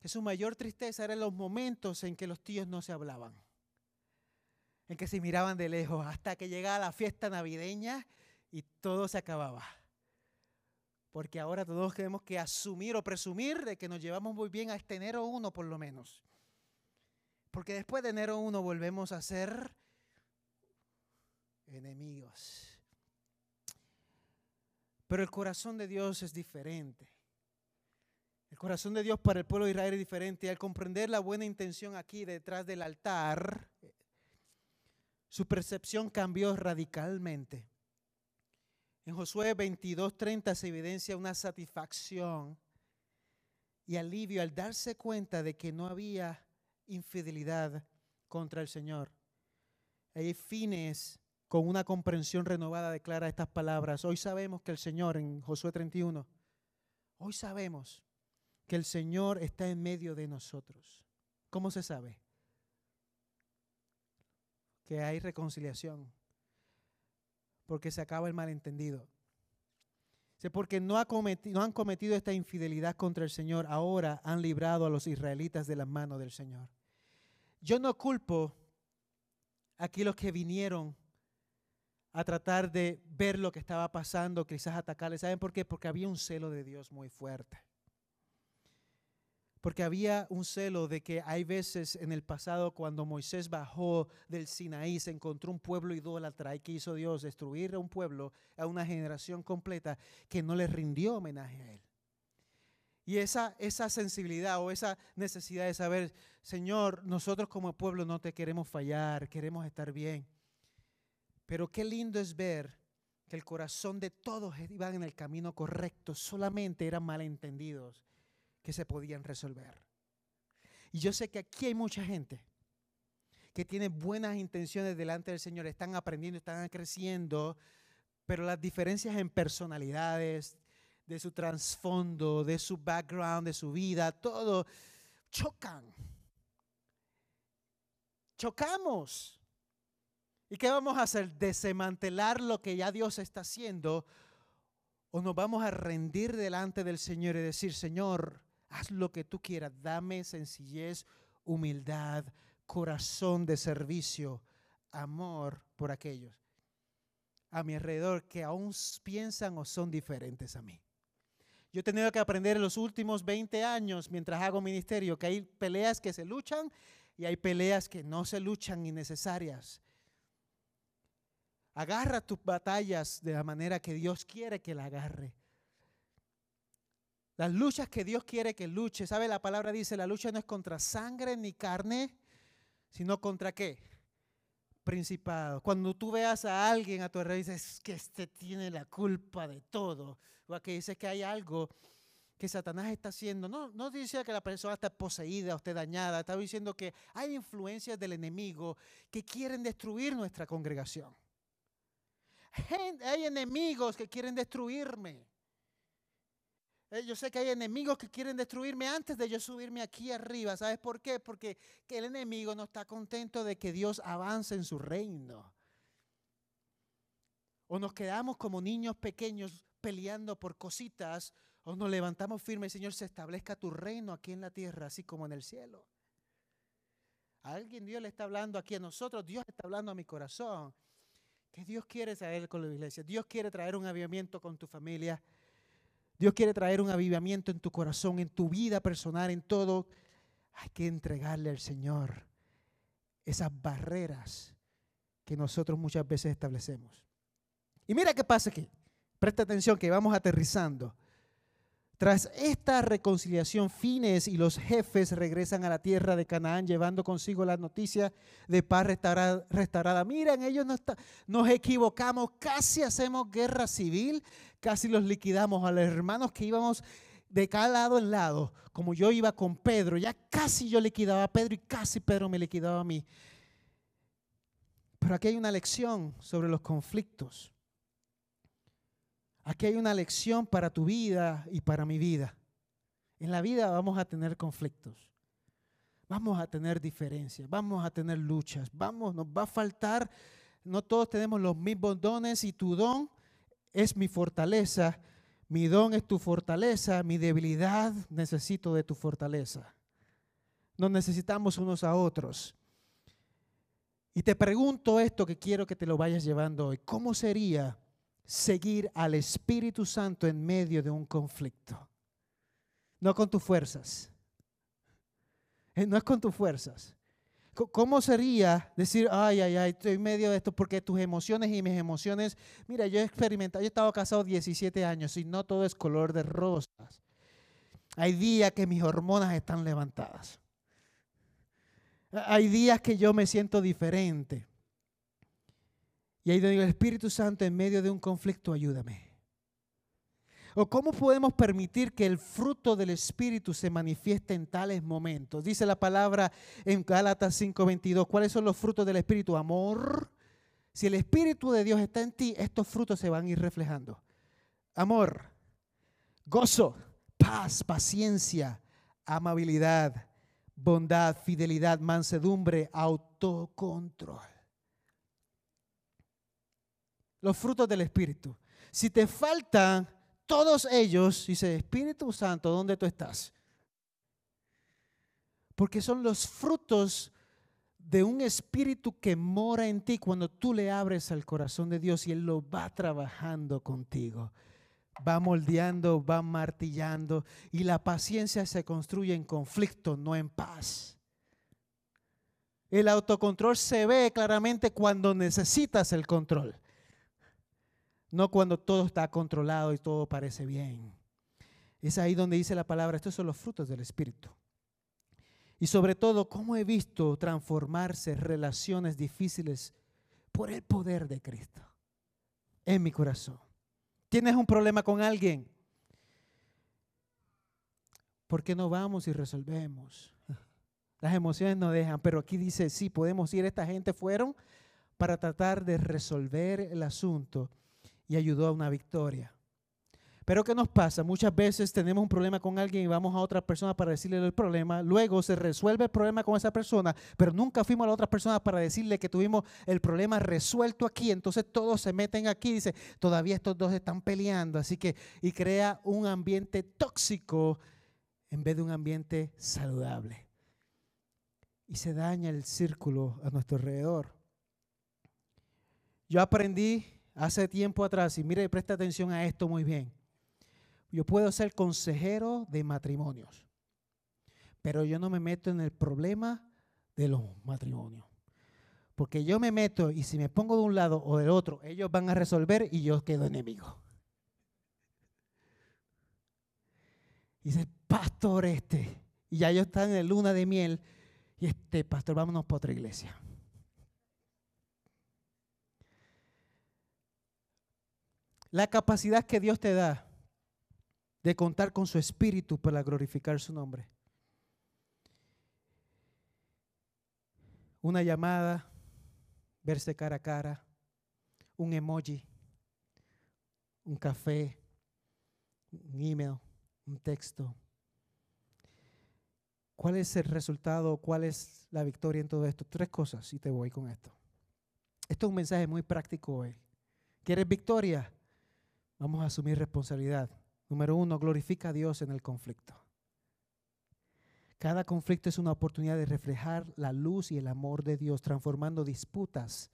que su mayor tristeza era los momentos en que los tíos no se hablaban en que se miraban de lejos hasta que llegaba la fiesta navideña y todo se acababa. Porque ahora todos tenemos que asumir o presumir de que nos llevamos muy bien hasta enero 1 por lo menos. Porque después de enero 1 volvemos a ser enemigos. Pero el corazón de Dios es diferente. El corazón de Dios para el pueblo de Israel es diferente. Al comprender la buena intención aquí detrás del altar, su percepción cambió radicalmente. En Josué 22:30 se evidencia una satisfacción y alivio al darse cuenta de que no había infidelidad contra el Señor. Hay fines con una comprensión renovada declara estas palabras. Hoy sabemos que el Señor, en Josué 31, hoy sabemos que el Señor está en medio de nosotros. ¿Cómo se sabe? Que hay reconciliación, porque se acaba el malentendido. Porque no, no han cometido esta infidelidad contra el Señor, ahora han librado a los israelitas de la mano del Señor. Yo no culpo aquí los que vinieron a tratar de ver lo que estaba pasando, quizás atacarle. ¿Saben por qué? Porque había un celo de Dios muy fuerte. Porque había un celo de que hay veces en el pasado cuando Moisés bajó del Sinaí, se encontró un pueblo idólatra y que hizo Dios destruir a un pueblo, a una generación completa que no le rindió homenaje a él. Y esa, esa sensibilidad o esa necesidad de saber, Señor, nosotros como pueblo no te queremos fallar, queremos estar bien. Pero qué lindo es ver que el corazón de todos iban en el camino correcto, solamente eran malentendidos que se podían resolver. Y yo sé que aquí hay mucha gente que tiene buenas intenciones delante del Señor, están aprendiendo, están creciendo, pero las diferencias en personalidades, de su trasfondo, de su background, de su vida, todo chocan. Chocamos. ¿Y qué vamos a hacer? ¿Desmantelar lo que ya Dios está haciendo? ¿O nos vamos a rendir delante del Señor y decir, Señor, haz lo que tú quieras, dame sencillez, humildad, corazón de servicio, amor por aquellos a mi alrededor que aún piensan o son diferentes a mí. Yo he tenido que aprender en los últimos 20 años, mientras hago ministerio, que hay peleas que se luchan y hay peleas que no se luchan innecesarias. Agarra tus batallas de la manera que Dios quiere que la agarre. Las luchas que Dios quiere que luche. ¿Sabe? La palabra dice, la lucha no es contra sangre ni carne, sino contra qué? Principado. Cuando tú veas a alguien a tu alrededor y dices que este tiene la culpa de todo, o que dices que hay algo que Satanás está haciendo, no, no dice que la persona está poseída o esté dañada, está diciendo que hay influencias del enemigo que quieren destruir nuestra congregación. Hay enemigos que quieren destruirme. Eh, yo sé que hay enemigos que quieren destruirme antes de yo subirme aquí arriba. ¿Sabes por qué? Porque el enemigo no está contento de que Dios avance en su reino. O nos quedamos como niños pequeños peleando por cositas, o nos levantamos firmes, Señor, se establezca tu reino aquí en la tierra, así como en el cielo. Alguien Dios le está hablando aquí a nosotros, Dios está hablando a mi corazón. Que Dios quiere traer con la iglesia, Dios quiere traer un avivamiento con tu familia. Dios quiere traer un avivamiento en tu corazón, en tu vida personal, en todo. Hay que entregarle al Señor esas barreras que nosotros muchas veces establecemos. Y mira qué pasa aquí. Presta atención que vamos aterrizando. Tras esta reconciliación, Fines y los jefes regresan a la tierra de Canaán llevando consigo la noticia de paz restaurada. Miren, ellos no nos equivocamos, casi hacemos guerra civil, casi los liquidamos a los hermanos que íbamos de cada lado en lado, como yo iba con Pedro, ya casi yo liquidaba a Pedro y casi Pedro me liquidaba a mí. Pero aquí hay una lección sobre los conflictos. Aquí hay una lección para tu vida y para mi vida. En la vida vamos a tener conflictos, vamos a tener diferencias, vamos a tener luchas, vamos, nos va a faltar, no todos tenemos los mismos dones y tu don es mi fortaleza, mi don es tu fortaleza, mi debilidad necesito de tu fortaleza. Nos necesitamos unos a otros. Y te pregunto esto que quiero que te lo vayas llevando hoy. ¿Cómo sería seguir al Espíritu Santo en medio de un conflicto. No con tus fuerzas. Eh, no es con tus fuerzas. ¿Cómo sería decir, ay, ay, ay, estoy en medio de esto? Porque tus emociones y mis emociones, mira, yo he experimentado, yo he estado casado 17 años y no todo es color de rosas. Hay días que mis hormonas están levantadas. Hay días que yo me siento diferente. Y ahí digo, el Espíritu Santo en medio de un conflicto, ayúdame. ¿O cómo podemos permitir que el fruto del Espíritu se manifieste en tales momentos? Dice la palabra en Gálatas 5:22. ¿Cuáles son los frutos del Espíritu? Amor. Si el Espíritu de Dios está en ti, estos frutos se van a ir reflejando. Amor, gozo, paz, paciencia, amabilidad, bondad, fidelidad, mansedumbre, autocontrol. Los frutos del Espíritu. Si te faltan todos ellos, dice, Espíritu Santo, ¿dónde tú estás? Porque son los frutos de un espíritu que mora en ti cuando tú le abres al corazón de Dios y Él lo va trabajando contigo. Va moldeando, va martillando y la paciencia se construye en conflicto, no en paz. El autocontrol se ve claramente cuando necesitas el control no cuando todo está controlado y todo parece bien. Es ahí donde dice la palabra, estos son los frutos del Espíritu. Y sobre todo, cómo he visto transformarse relaciones difíciles por el poder de Cristo en mi corazón. ¿Tienes un problema con alguien? ¿Por qué no vamos y resolvemos? Las emociones no dejan, pero aquí dice, sí, podemos ir. Esta gente fueron para tratar de resolver el asunto y ayudó a una victoria. Pero ¿qué nos pasa? Muchas veces tenemos un problema con alguien y vamos a otra persona para decirle el problema. Luego se resuelve el problema con esa persona, pero nunca fuimos a la otra persona para decirle que tuvimos el problema resuelto aquí. Entonces todos se meten aquí y dice, todavía estos dos están peleando. Así que, y crea un ambiente tóxico en vez de un ambiente saludable. Y se daña el círculo a nuestro alrededor. Yo aprendí hace tiempo atrás, y mire, presta atención a esto muy bien. Yo puedo ser consejero de matrimonios, pero yo no me meto en el problema de los matrimonios. Porque yo me meto y si me pongo de un lado o del otro, ellos van a resolver y yo quedo enemigo. Y dice, pastor este, y ya ellos están en luna de miel, y este, pastor, vámonos para otra iglesia. La capacidad que Dios te da de contar con su espíritu para glorificar su nombre. Una llamada, verse cara a cara, un emoji, un café, un email, un texto. ¿Cuál es el resultado? ¿Cuál es la victoria en todo esto? Tres cosas y te voy con esto. Esto es un mensaje muy práctico hoy. ¿Quieres victoria? Vamos a asumir responsabilidad. Número uno, glorifica a Dios en el conflicto. Cada conflicto es una oportunidad de reflejar la luz y el amor de Dios, transformando disputas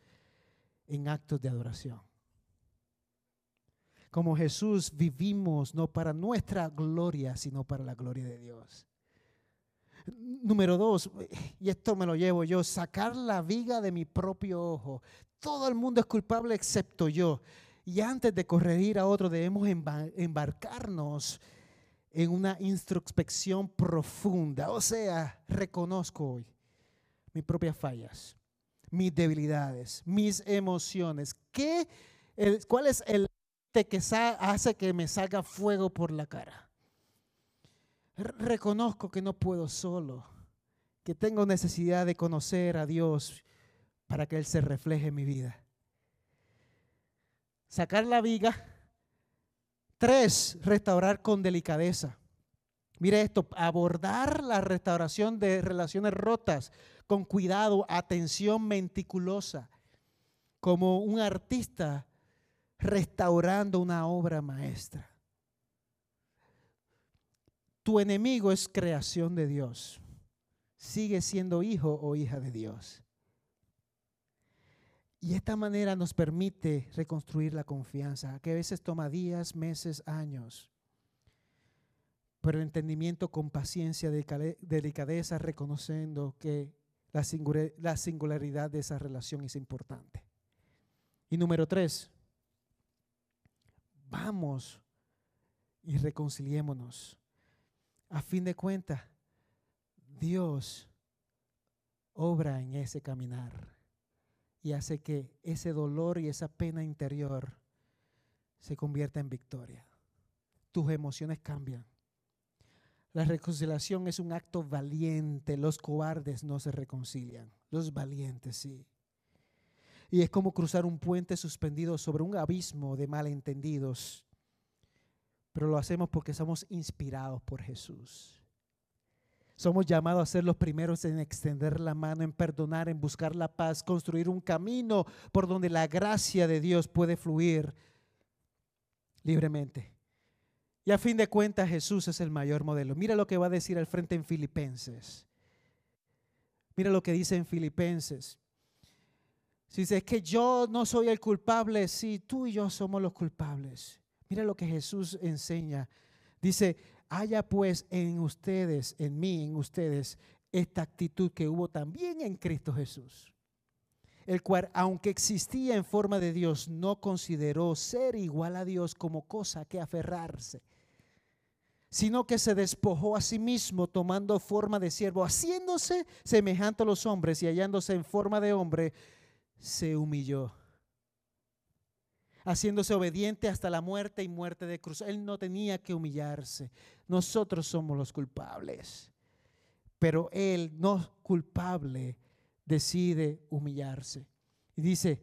en actos de adoración. Como Jesús vivimos no para nuestra gloria, sino para la gloria de Dios. Número dos, y esto me lo llevo yo, sacar la viga de mi propio ojo. Todo el mundo es culpable excepto yo. Y antes de corregir a otro debemos embarcarnos en una introspección profunda. O sea, reconozco hoy mis propias fallas, mis debilidades, mis emociones. ¿Qué, ¿Cuál es el que hace que me salga fuego por la cara? Reconozco que no puedo solo, que tengo necesidad de conocer a Dios para que Él se refleje en mi vida sacar la viga. Tres, restaurar con delicadeza. Mire esto, abordar la restauración de relaciones rotas con cuidado, atención meticulosa, como un artista restaurando una obra maestra. Tu enemigo es creación de Dios. Sigue siendo hijo o hija de Dios. Y esta manera nos permite reconstruir la confianza, que a veces toma días, meses, años. Pero el entendimiento con paciencia, delicadeza, reconociendo que La, la singularidad de esa relación es importante. Y número tres, vamos y reconciliémonos. A fin de cuentas, Dios obra en ese caminar y hace que ese dolor y esa pena interior se convierta en victoria. Tus emociones cambian. La reconciliación es un acto valiente. Los cobardes no se reconcilian. Los valientes sí. Y es como cruzar un puente suspendido sobre un abismo de malentendidos. Pero lo hacemos porque somos inspirados por Jesús. Somos llamados a ser los primeros en extender la mano, en perdonar, en buscar la paz, construir un camino por donde la gracia de Dios puede fluir libremente. Y a fin de cuentas Jesús es el mayor modelo. Mira lo que va a decir al frente en Filipenses. Mira lo que dice en Filipenses. Si dice, es que yo no soy el culpable, sí, tú y yo somos los culpables. Mira lo que Jesús enseña. Dice, haya pues en ustedes, en mí, en ustedes, esta actitud que hubo también en Cristo Jesús el cual, aunque existía en forma de Dios, no consideró ser igual a Dios como cosa que aferrarse, sino que se despojó a sí mismo tomando forma de siervo, haciéndose semejante a los hombres y hallándose en forma de hombre, se humilló, haciéndose obediente hasta la muerte y muerte de cruz. Él no tenía que humillarse. Nosotros somos los culpables, pero Él no culpable decide humillarse. Y dice,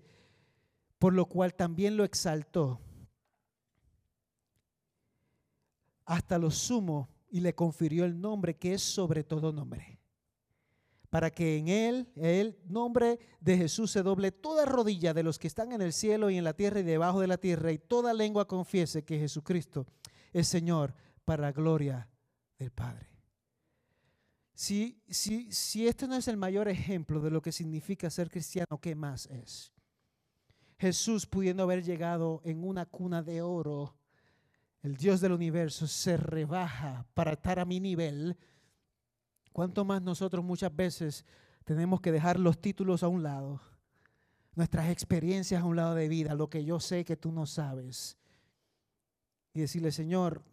por lo cual también lo exaltó hasta lo sumo y le confirió el nombre que es sobre todo nombre. Para que en él, el nombre de Jesús se doble toda rodilla de los que están en el cielo y en la tierra y debajo de la tierra, y toda lengua confiese que Jesucristo es Señor para la gloria del Padre. Si, si, si este no es el mayor ejemplo de lo que significa ser cristiano, ¿qué más es? Jesús pudiendo haber llegado en una cuna de oro, el Dios del universo se rebaja para estar a mi nivel. ¿Cuánto más nosotros muchas veces tenemos que dejar los títulos a un lado, nuestras experiencias a un lado de vida, lo que yo sé que tú no sabes, y decirle, Señor,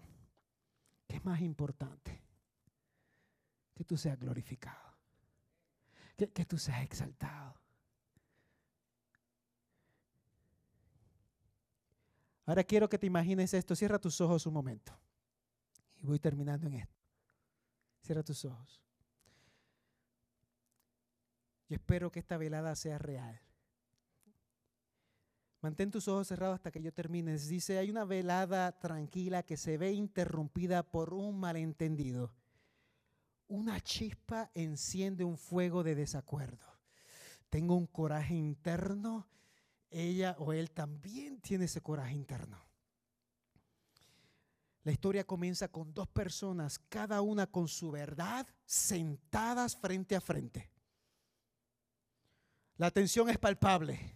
¿qué es más importante? que tú seas glorificado, que, tú seas exaltado. Ahora quiero que te imagines esto. Cierra tus ojos un momento. Y voy terminando en esto. Cierra tus ojos. Y espero que esta velada sea real. Mantén tus ojos cerrados hasta que yo termine. Dice, hay una velada tranquila que se ve interrumpida por un malentendido una chispa enciende un fuego de desacuerdo. Tengo un coraje interno, ella o él también tiene ese coraje interno. La historia comienza con dos personas, cada una con su verdad, sentadas frente a frente. La tensión es palpable.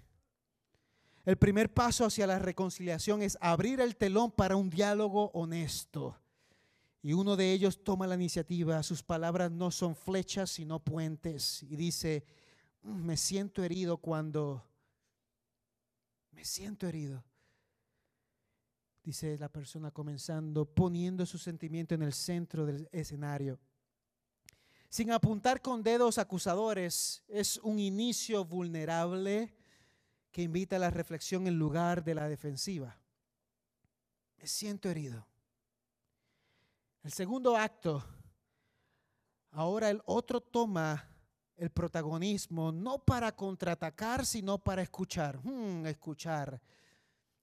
El primer paso hacia la reconciliación es abrir el telón para un diálogo honesto. Y uno de ellos toma la iniciativa, sus palabras no son flechas, sino puentes. Y dice, mm, me siento herido cuando... Me siento herido. Dice la persona comenzando, poniendo su sentimiento en el centro del escenario. Sin apuntar con dedos acusadores, es un inicio vulnerable que invita a la reflexión en lugar de la defensiva. Me siento herido. El segundo acto, ahora el otro toma el protagonismo no para contraatacar, sino para escuchar. Hmm, escuchar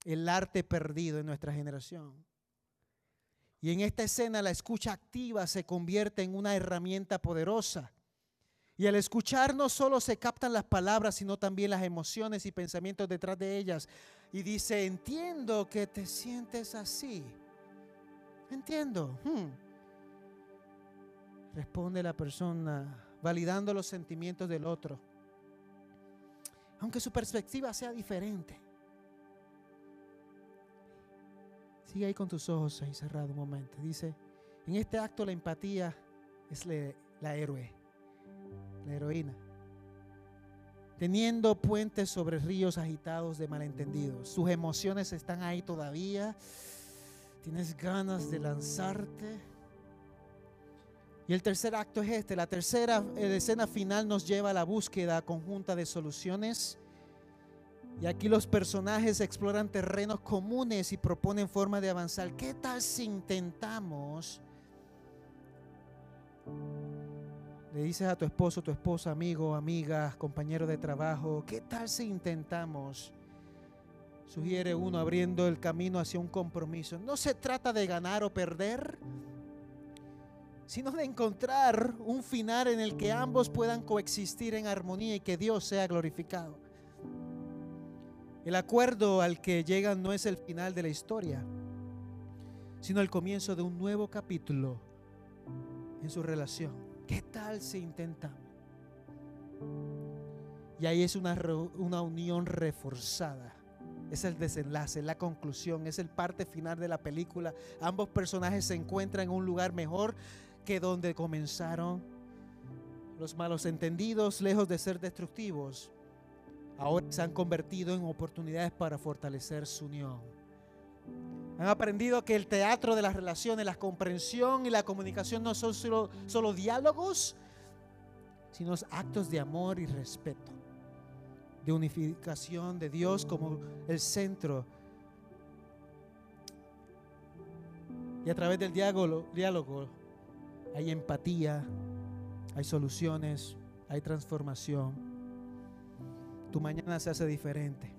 el arte perdido en nuestra generación. Y en esta escena la escucha activa se convierte en una herramienta poderosa. Y al escuchar no solo se captan las palabras, sino también las emociones y pensamientos detrás de ellas. Y dice, entiendo que te sientes así. Entiendo. Hmm. Responde la persona validando los sentimientos del otro. Aunque su perspectiva sea diferente. Sigue ahí con tus ojos ahí cerrados un momento. Dice, en este acto la empatía es la héroe, la heroína. teniendo puentes sobre ríos agitados de malentendidos. Sus emociones están ahí todavía. Tienes ganas de lanzarte. Y el tercer acto es este. La tercera eh, escena final nos lleva a la búsqueda conjunta de soluciones. Y aquí los personajes exploran terrenos comunes y proponen formas de avanzar. ¿Qué tal si intentamos le dices a tu esposo, tu esposa, amigo, amiga, compañero de trabajo, ¿qué tal si intentamos? Sugiere uno abriendo el camino hacia un compromiso. No se trata de ganar o perder, sino de encontrar un final en el que ambos puedan coexistir en armonía y que Dios sea glorificado. El acuerdo al que llegan no es el final de la historia, sino el comienzo de un nuevo capítulo en su relación. ¿Qué tal si intentamos? Y ahí es una, una unión reforzada. Es el desenlace, la conclusión, es el parte final de la película. Ambos personajes se encuentran en un lugar mejor que donde comenzaron. Los malos entendidos, lejos de ser destructivos, ahora se han convertido en oportunidades para fortalecer su unión. Han aprendido que el teatro de las relaciones, la comprensión y la comunicación no son solo, diálogos, sino actos de amor y respeto, de unificación de Dios como el centro. Y a través del diálogo hay empatía, hay soluciones, hay transformación. Tu mañana se hace diferente.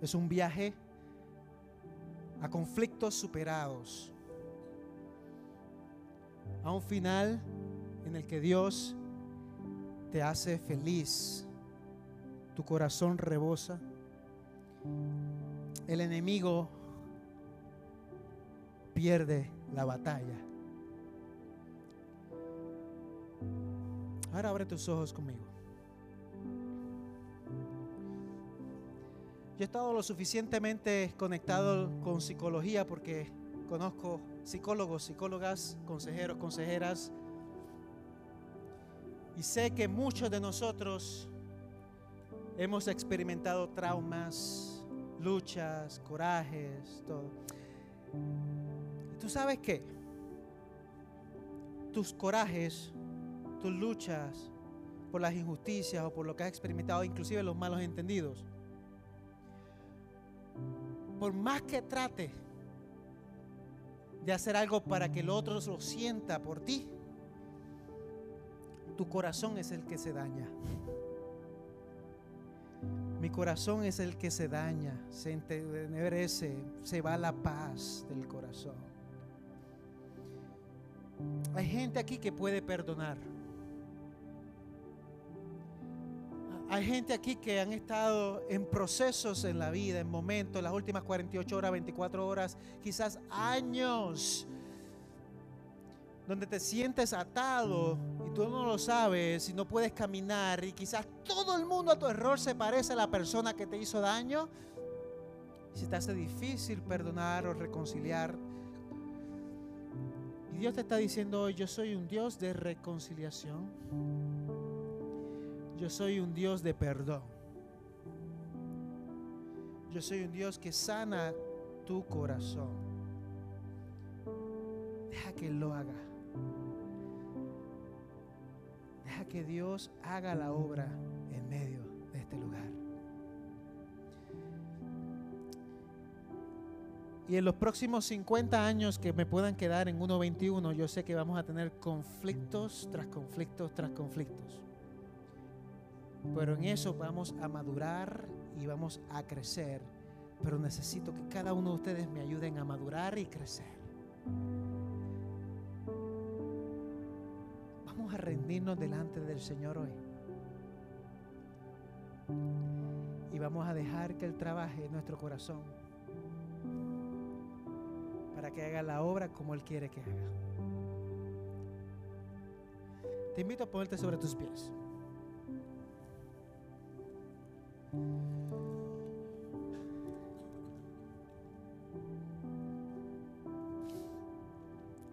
Es un viaje a conflictos superados, a un final en el que Dios te hace feliz, tu corazón rebosa, el enemigo pierde la batalla. Ahora abre tus ojos conmigo. Yo he estado lo suficientemente conectado con psicología porque conozco psicólogos, psicólogas, consejeros, consejeras. Y sé que muchos de nosotros hemos experimentado traumas, luchas, corajes, todo. Y tú sabes que tus corajes, luchas por las injusticias o por lo que has experimentado, inclusive los malos entendidos, por más que trate de hacer algo para que el otro lo sienta por ti, tu corazón es el que se daña. Mi corazón es el que se daña, se entenebrece, se va la paz del corazón. Hay gente aquí que puede perdonar. Hay gente aquí que han estado en procesos en la vida, en momentos, las últimas 48 horas, 24 horas, quizás años, donde te sientes atado y tú no lo sabes y no puedes caminar y quizás todo el mundo a tu error se parece a la persona que te hizo daño. Se te hace difícil perdonar o reconciliar. Y Dios te está diciendo hoy, yo soy un Dios de reconciliación. Yo soy un Dios de perdón. Yo soy un Dios que sana tu corazón. Deja que Él lo haga. Deja que Dios haga la obra en medio de este lugar. Y en los próximos 50 años que me puedan quedar en 1.21, yo sé que vamos a tener conflictos tras conflictos tras conflictos. Pero en eso vamos a madurar y vamos a crecer. Pero necesito que cada uno de ustedes me ayuden a madurar y crecer. Vamos a rendirnos delante del Señor hoy. Y vamos a dejar que Él trabaje en nuestro corazón. Para que haga la obra como Él quiere que haga. Te invito a ponerte sobre tus pies.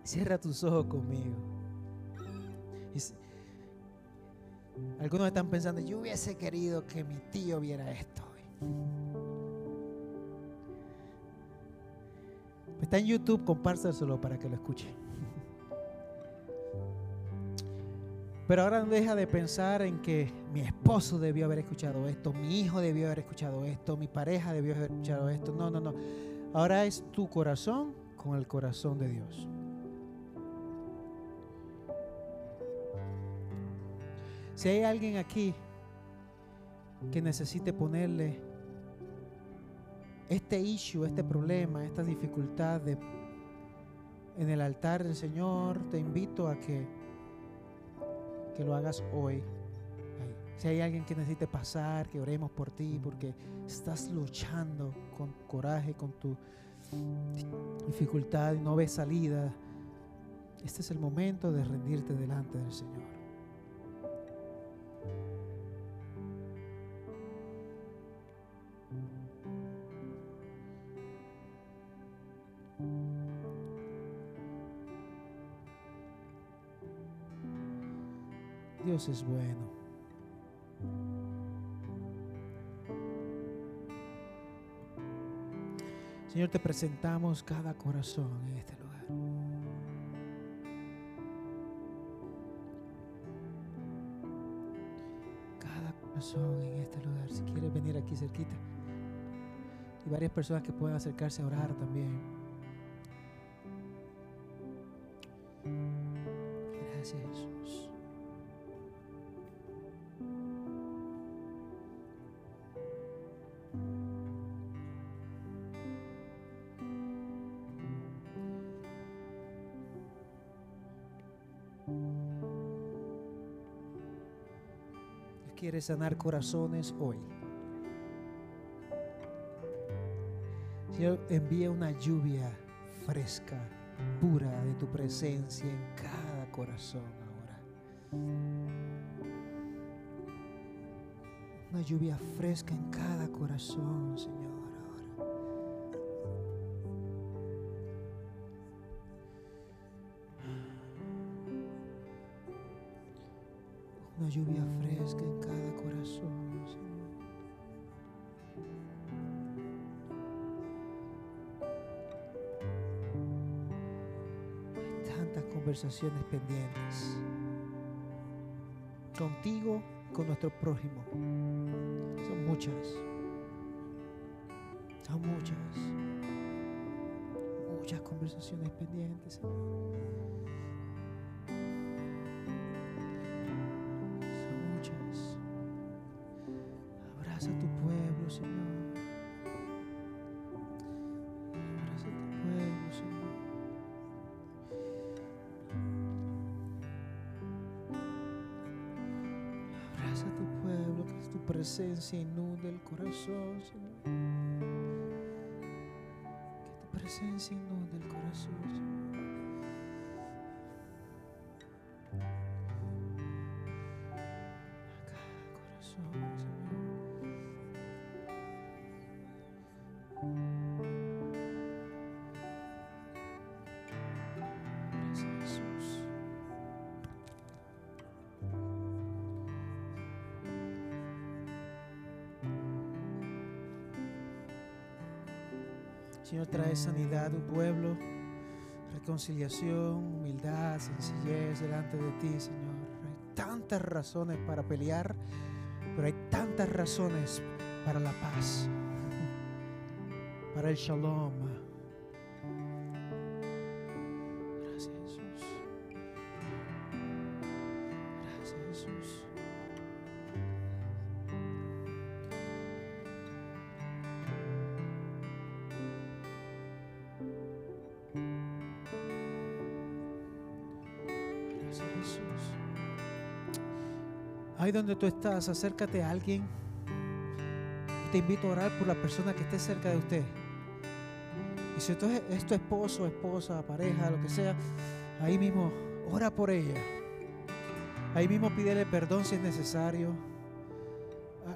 Cierra tus ojos conmigo. Algunos están pensando, yo hubiese querido que mi tío viera esto. Está en YouTube, compártaselo para que lo escuche. Pero ahora no deja de pensar en que mi esposo debió haber escuchado esto, mi hijo debió haber escuchado esto, mi pareja debió haber escuchado esto. No, no, no. Ahora es tu corazón con el corazón de Dios. Si hay alguien aquí que necesite ponerle este issue, este problema, esta dificultad en el altar del Señor, te invito a que que lo hagas hoy. Si hay alguien que necesite pasar, que oremos por ti, porque estás luchando con coraje, con tu dificultad y no ves salida, este es el momento de rendirte delante del Señor. Dios es bueno. Señor, te presentamos cada corazón en este lugar. Cada corazón en este lugar. Si quieres venir aquí cerquita. Y varias personas que puedan acercarse a orar también. Quiere sanar corazones hoy. Señor, envía una lluvia fresca, pura de tu presencia en cada corazón ahora. Una lluvia fresca en cada corazón, Señor. Conversaciones pendientes contigo, con nuestro prójimo. Son muchas. Son muchas. Muchas conversaciones pendientes. Señor, trae sanidad a tu pueblo, reconciliación, humildad, sencillez delante de ti, Señor. Hay tantas razones para pelear, pero hay tantas razones para la paz, para el shalom, donde tú estás, acércate a alguien. Te invito a orar por la persona que esté cerca de usted. Y si esto es, tu esposo, esposa, pareja, lo que sea, ahí mismo ora por ella. Ahí mismo pídele perdón si es necesario.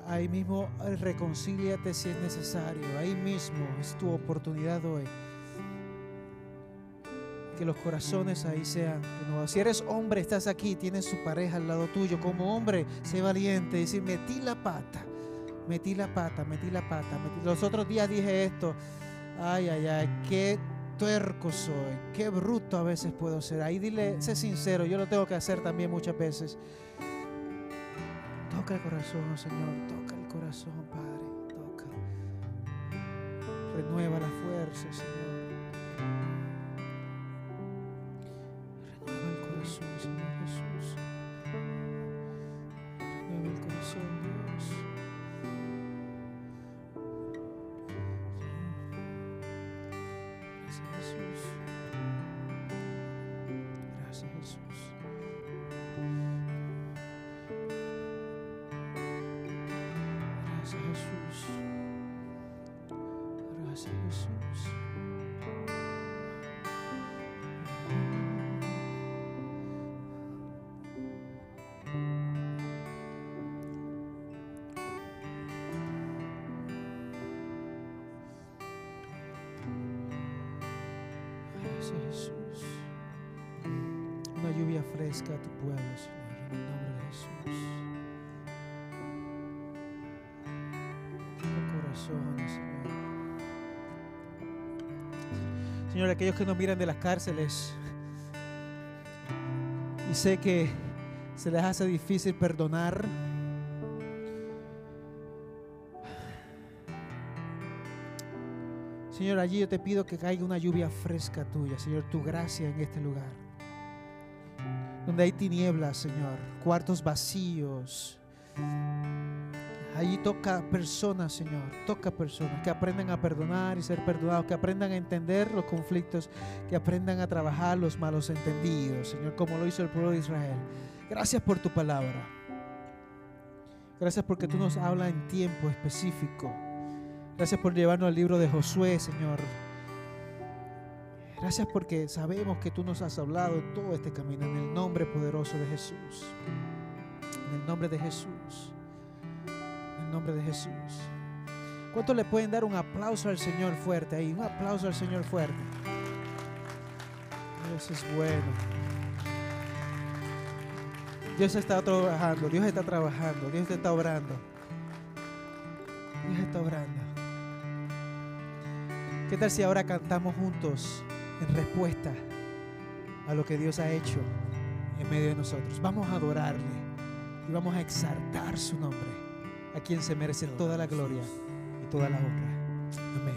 Ahí mismo reconcíliate si es necesario. Ahí mismo es tu oportunidad hoy. Que los corazones ahí sean renovados. Si eres hombre, estás aquí, tienes su pareja al lado tuyo. Como hombre, sé valiente. Decir, metí la pata, metí la pata, metí la pata. Los otros días dije esto. Ay, ay, ay, qué tuerco soy, qué bruto a veces puedo ser. Ahí dile, sé sincero, yo lo tengo que hacer también muchas veces. Toca el corazón, Señor, toca el corazón, Padre, toca. Renueva la fuerza, Señor. Jesús. Una lluvia fresca a tu pueblo, Señor, en el nombre de Jesús. El corazón, Señor. Señor, aquellos que nos miran de las cárceles y sé que se les hace difícil perdonar Señor, allí yo te pido que caiga una lluvia fresca tuya, Señor, tu gracia en este lugar. Donde hay tinieblas, Señor, cuartos vacíos. Allí toca personas, Señor, toca personas que aprendan a perdonar y ser perdonados, que aprendan a entender los conflictos, que aprendan a trabajar los malos entendidos, Señor, como lo hizo el pueblo de Israel. Gracias por tu palabra. Gracias porque tú nos hablas en tiempo específico Gracias por llevarnos al libro de Josué, Señor. Gracias porque sabemos que tú nos has hablado todo este camino en el nombre poderoso de Jesús. En el nombre de Jesús. En el nombre de Jesús. ¿Cuántos le pueden dar un aplauso al Señor fuerte ahí? Un aplauso al Señor fuerte. Dios es bueno. Dios está trabajando, Dios está trabajando, Dios está obrando. Dios está obrando. ¿Qué tal si ahora cantamos juntos en respuesta a lo que Dios ha hecho en medio de nosotros? Vamos a adorarle y vamos a exaltar su nombre, a quien se merece toda la gloria y toda la honra. Amén.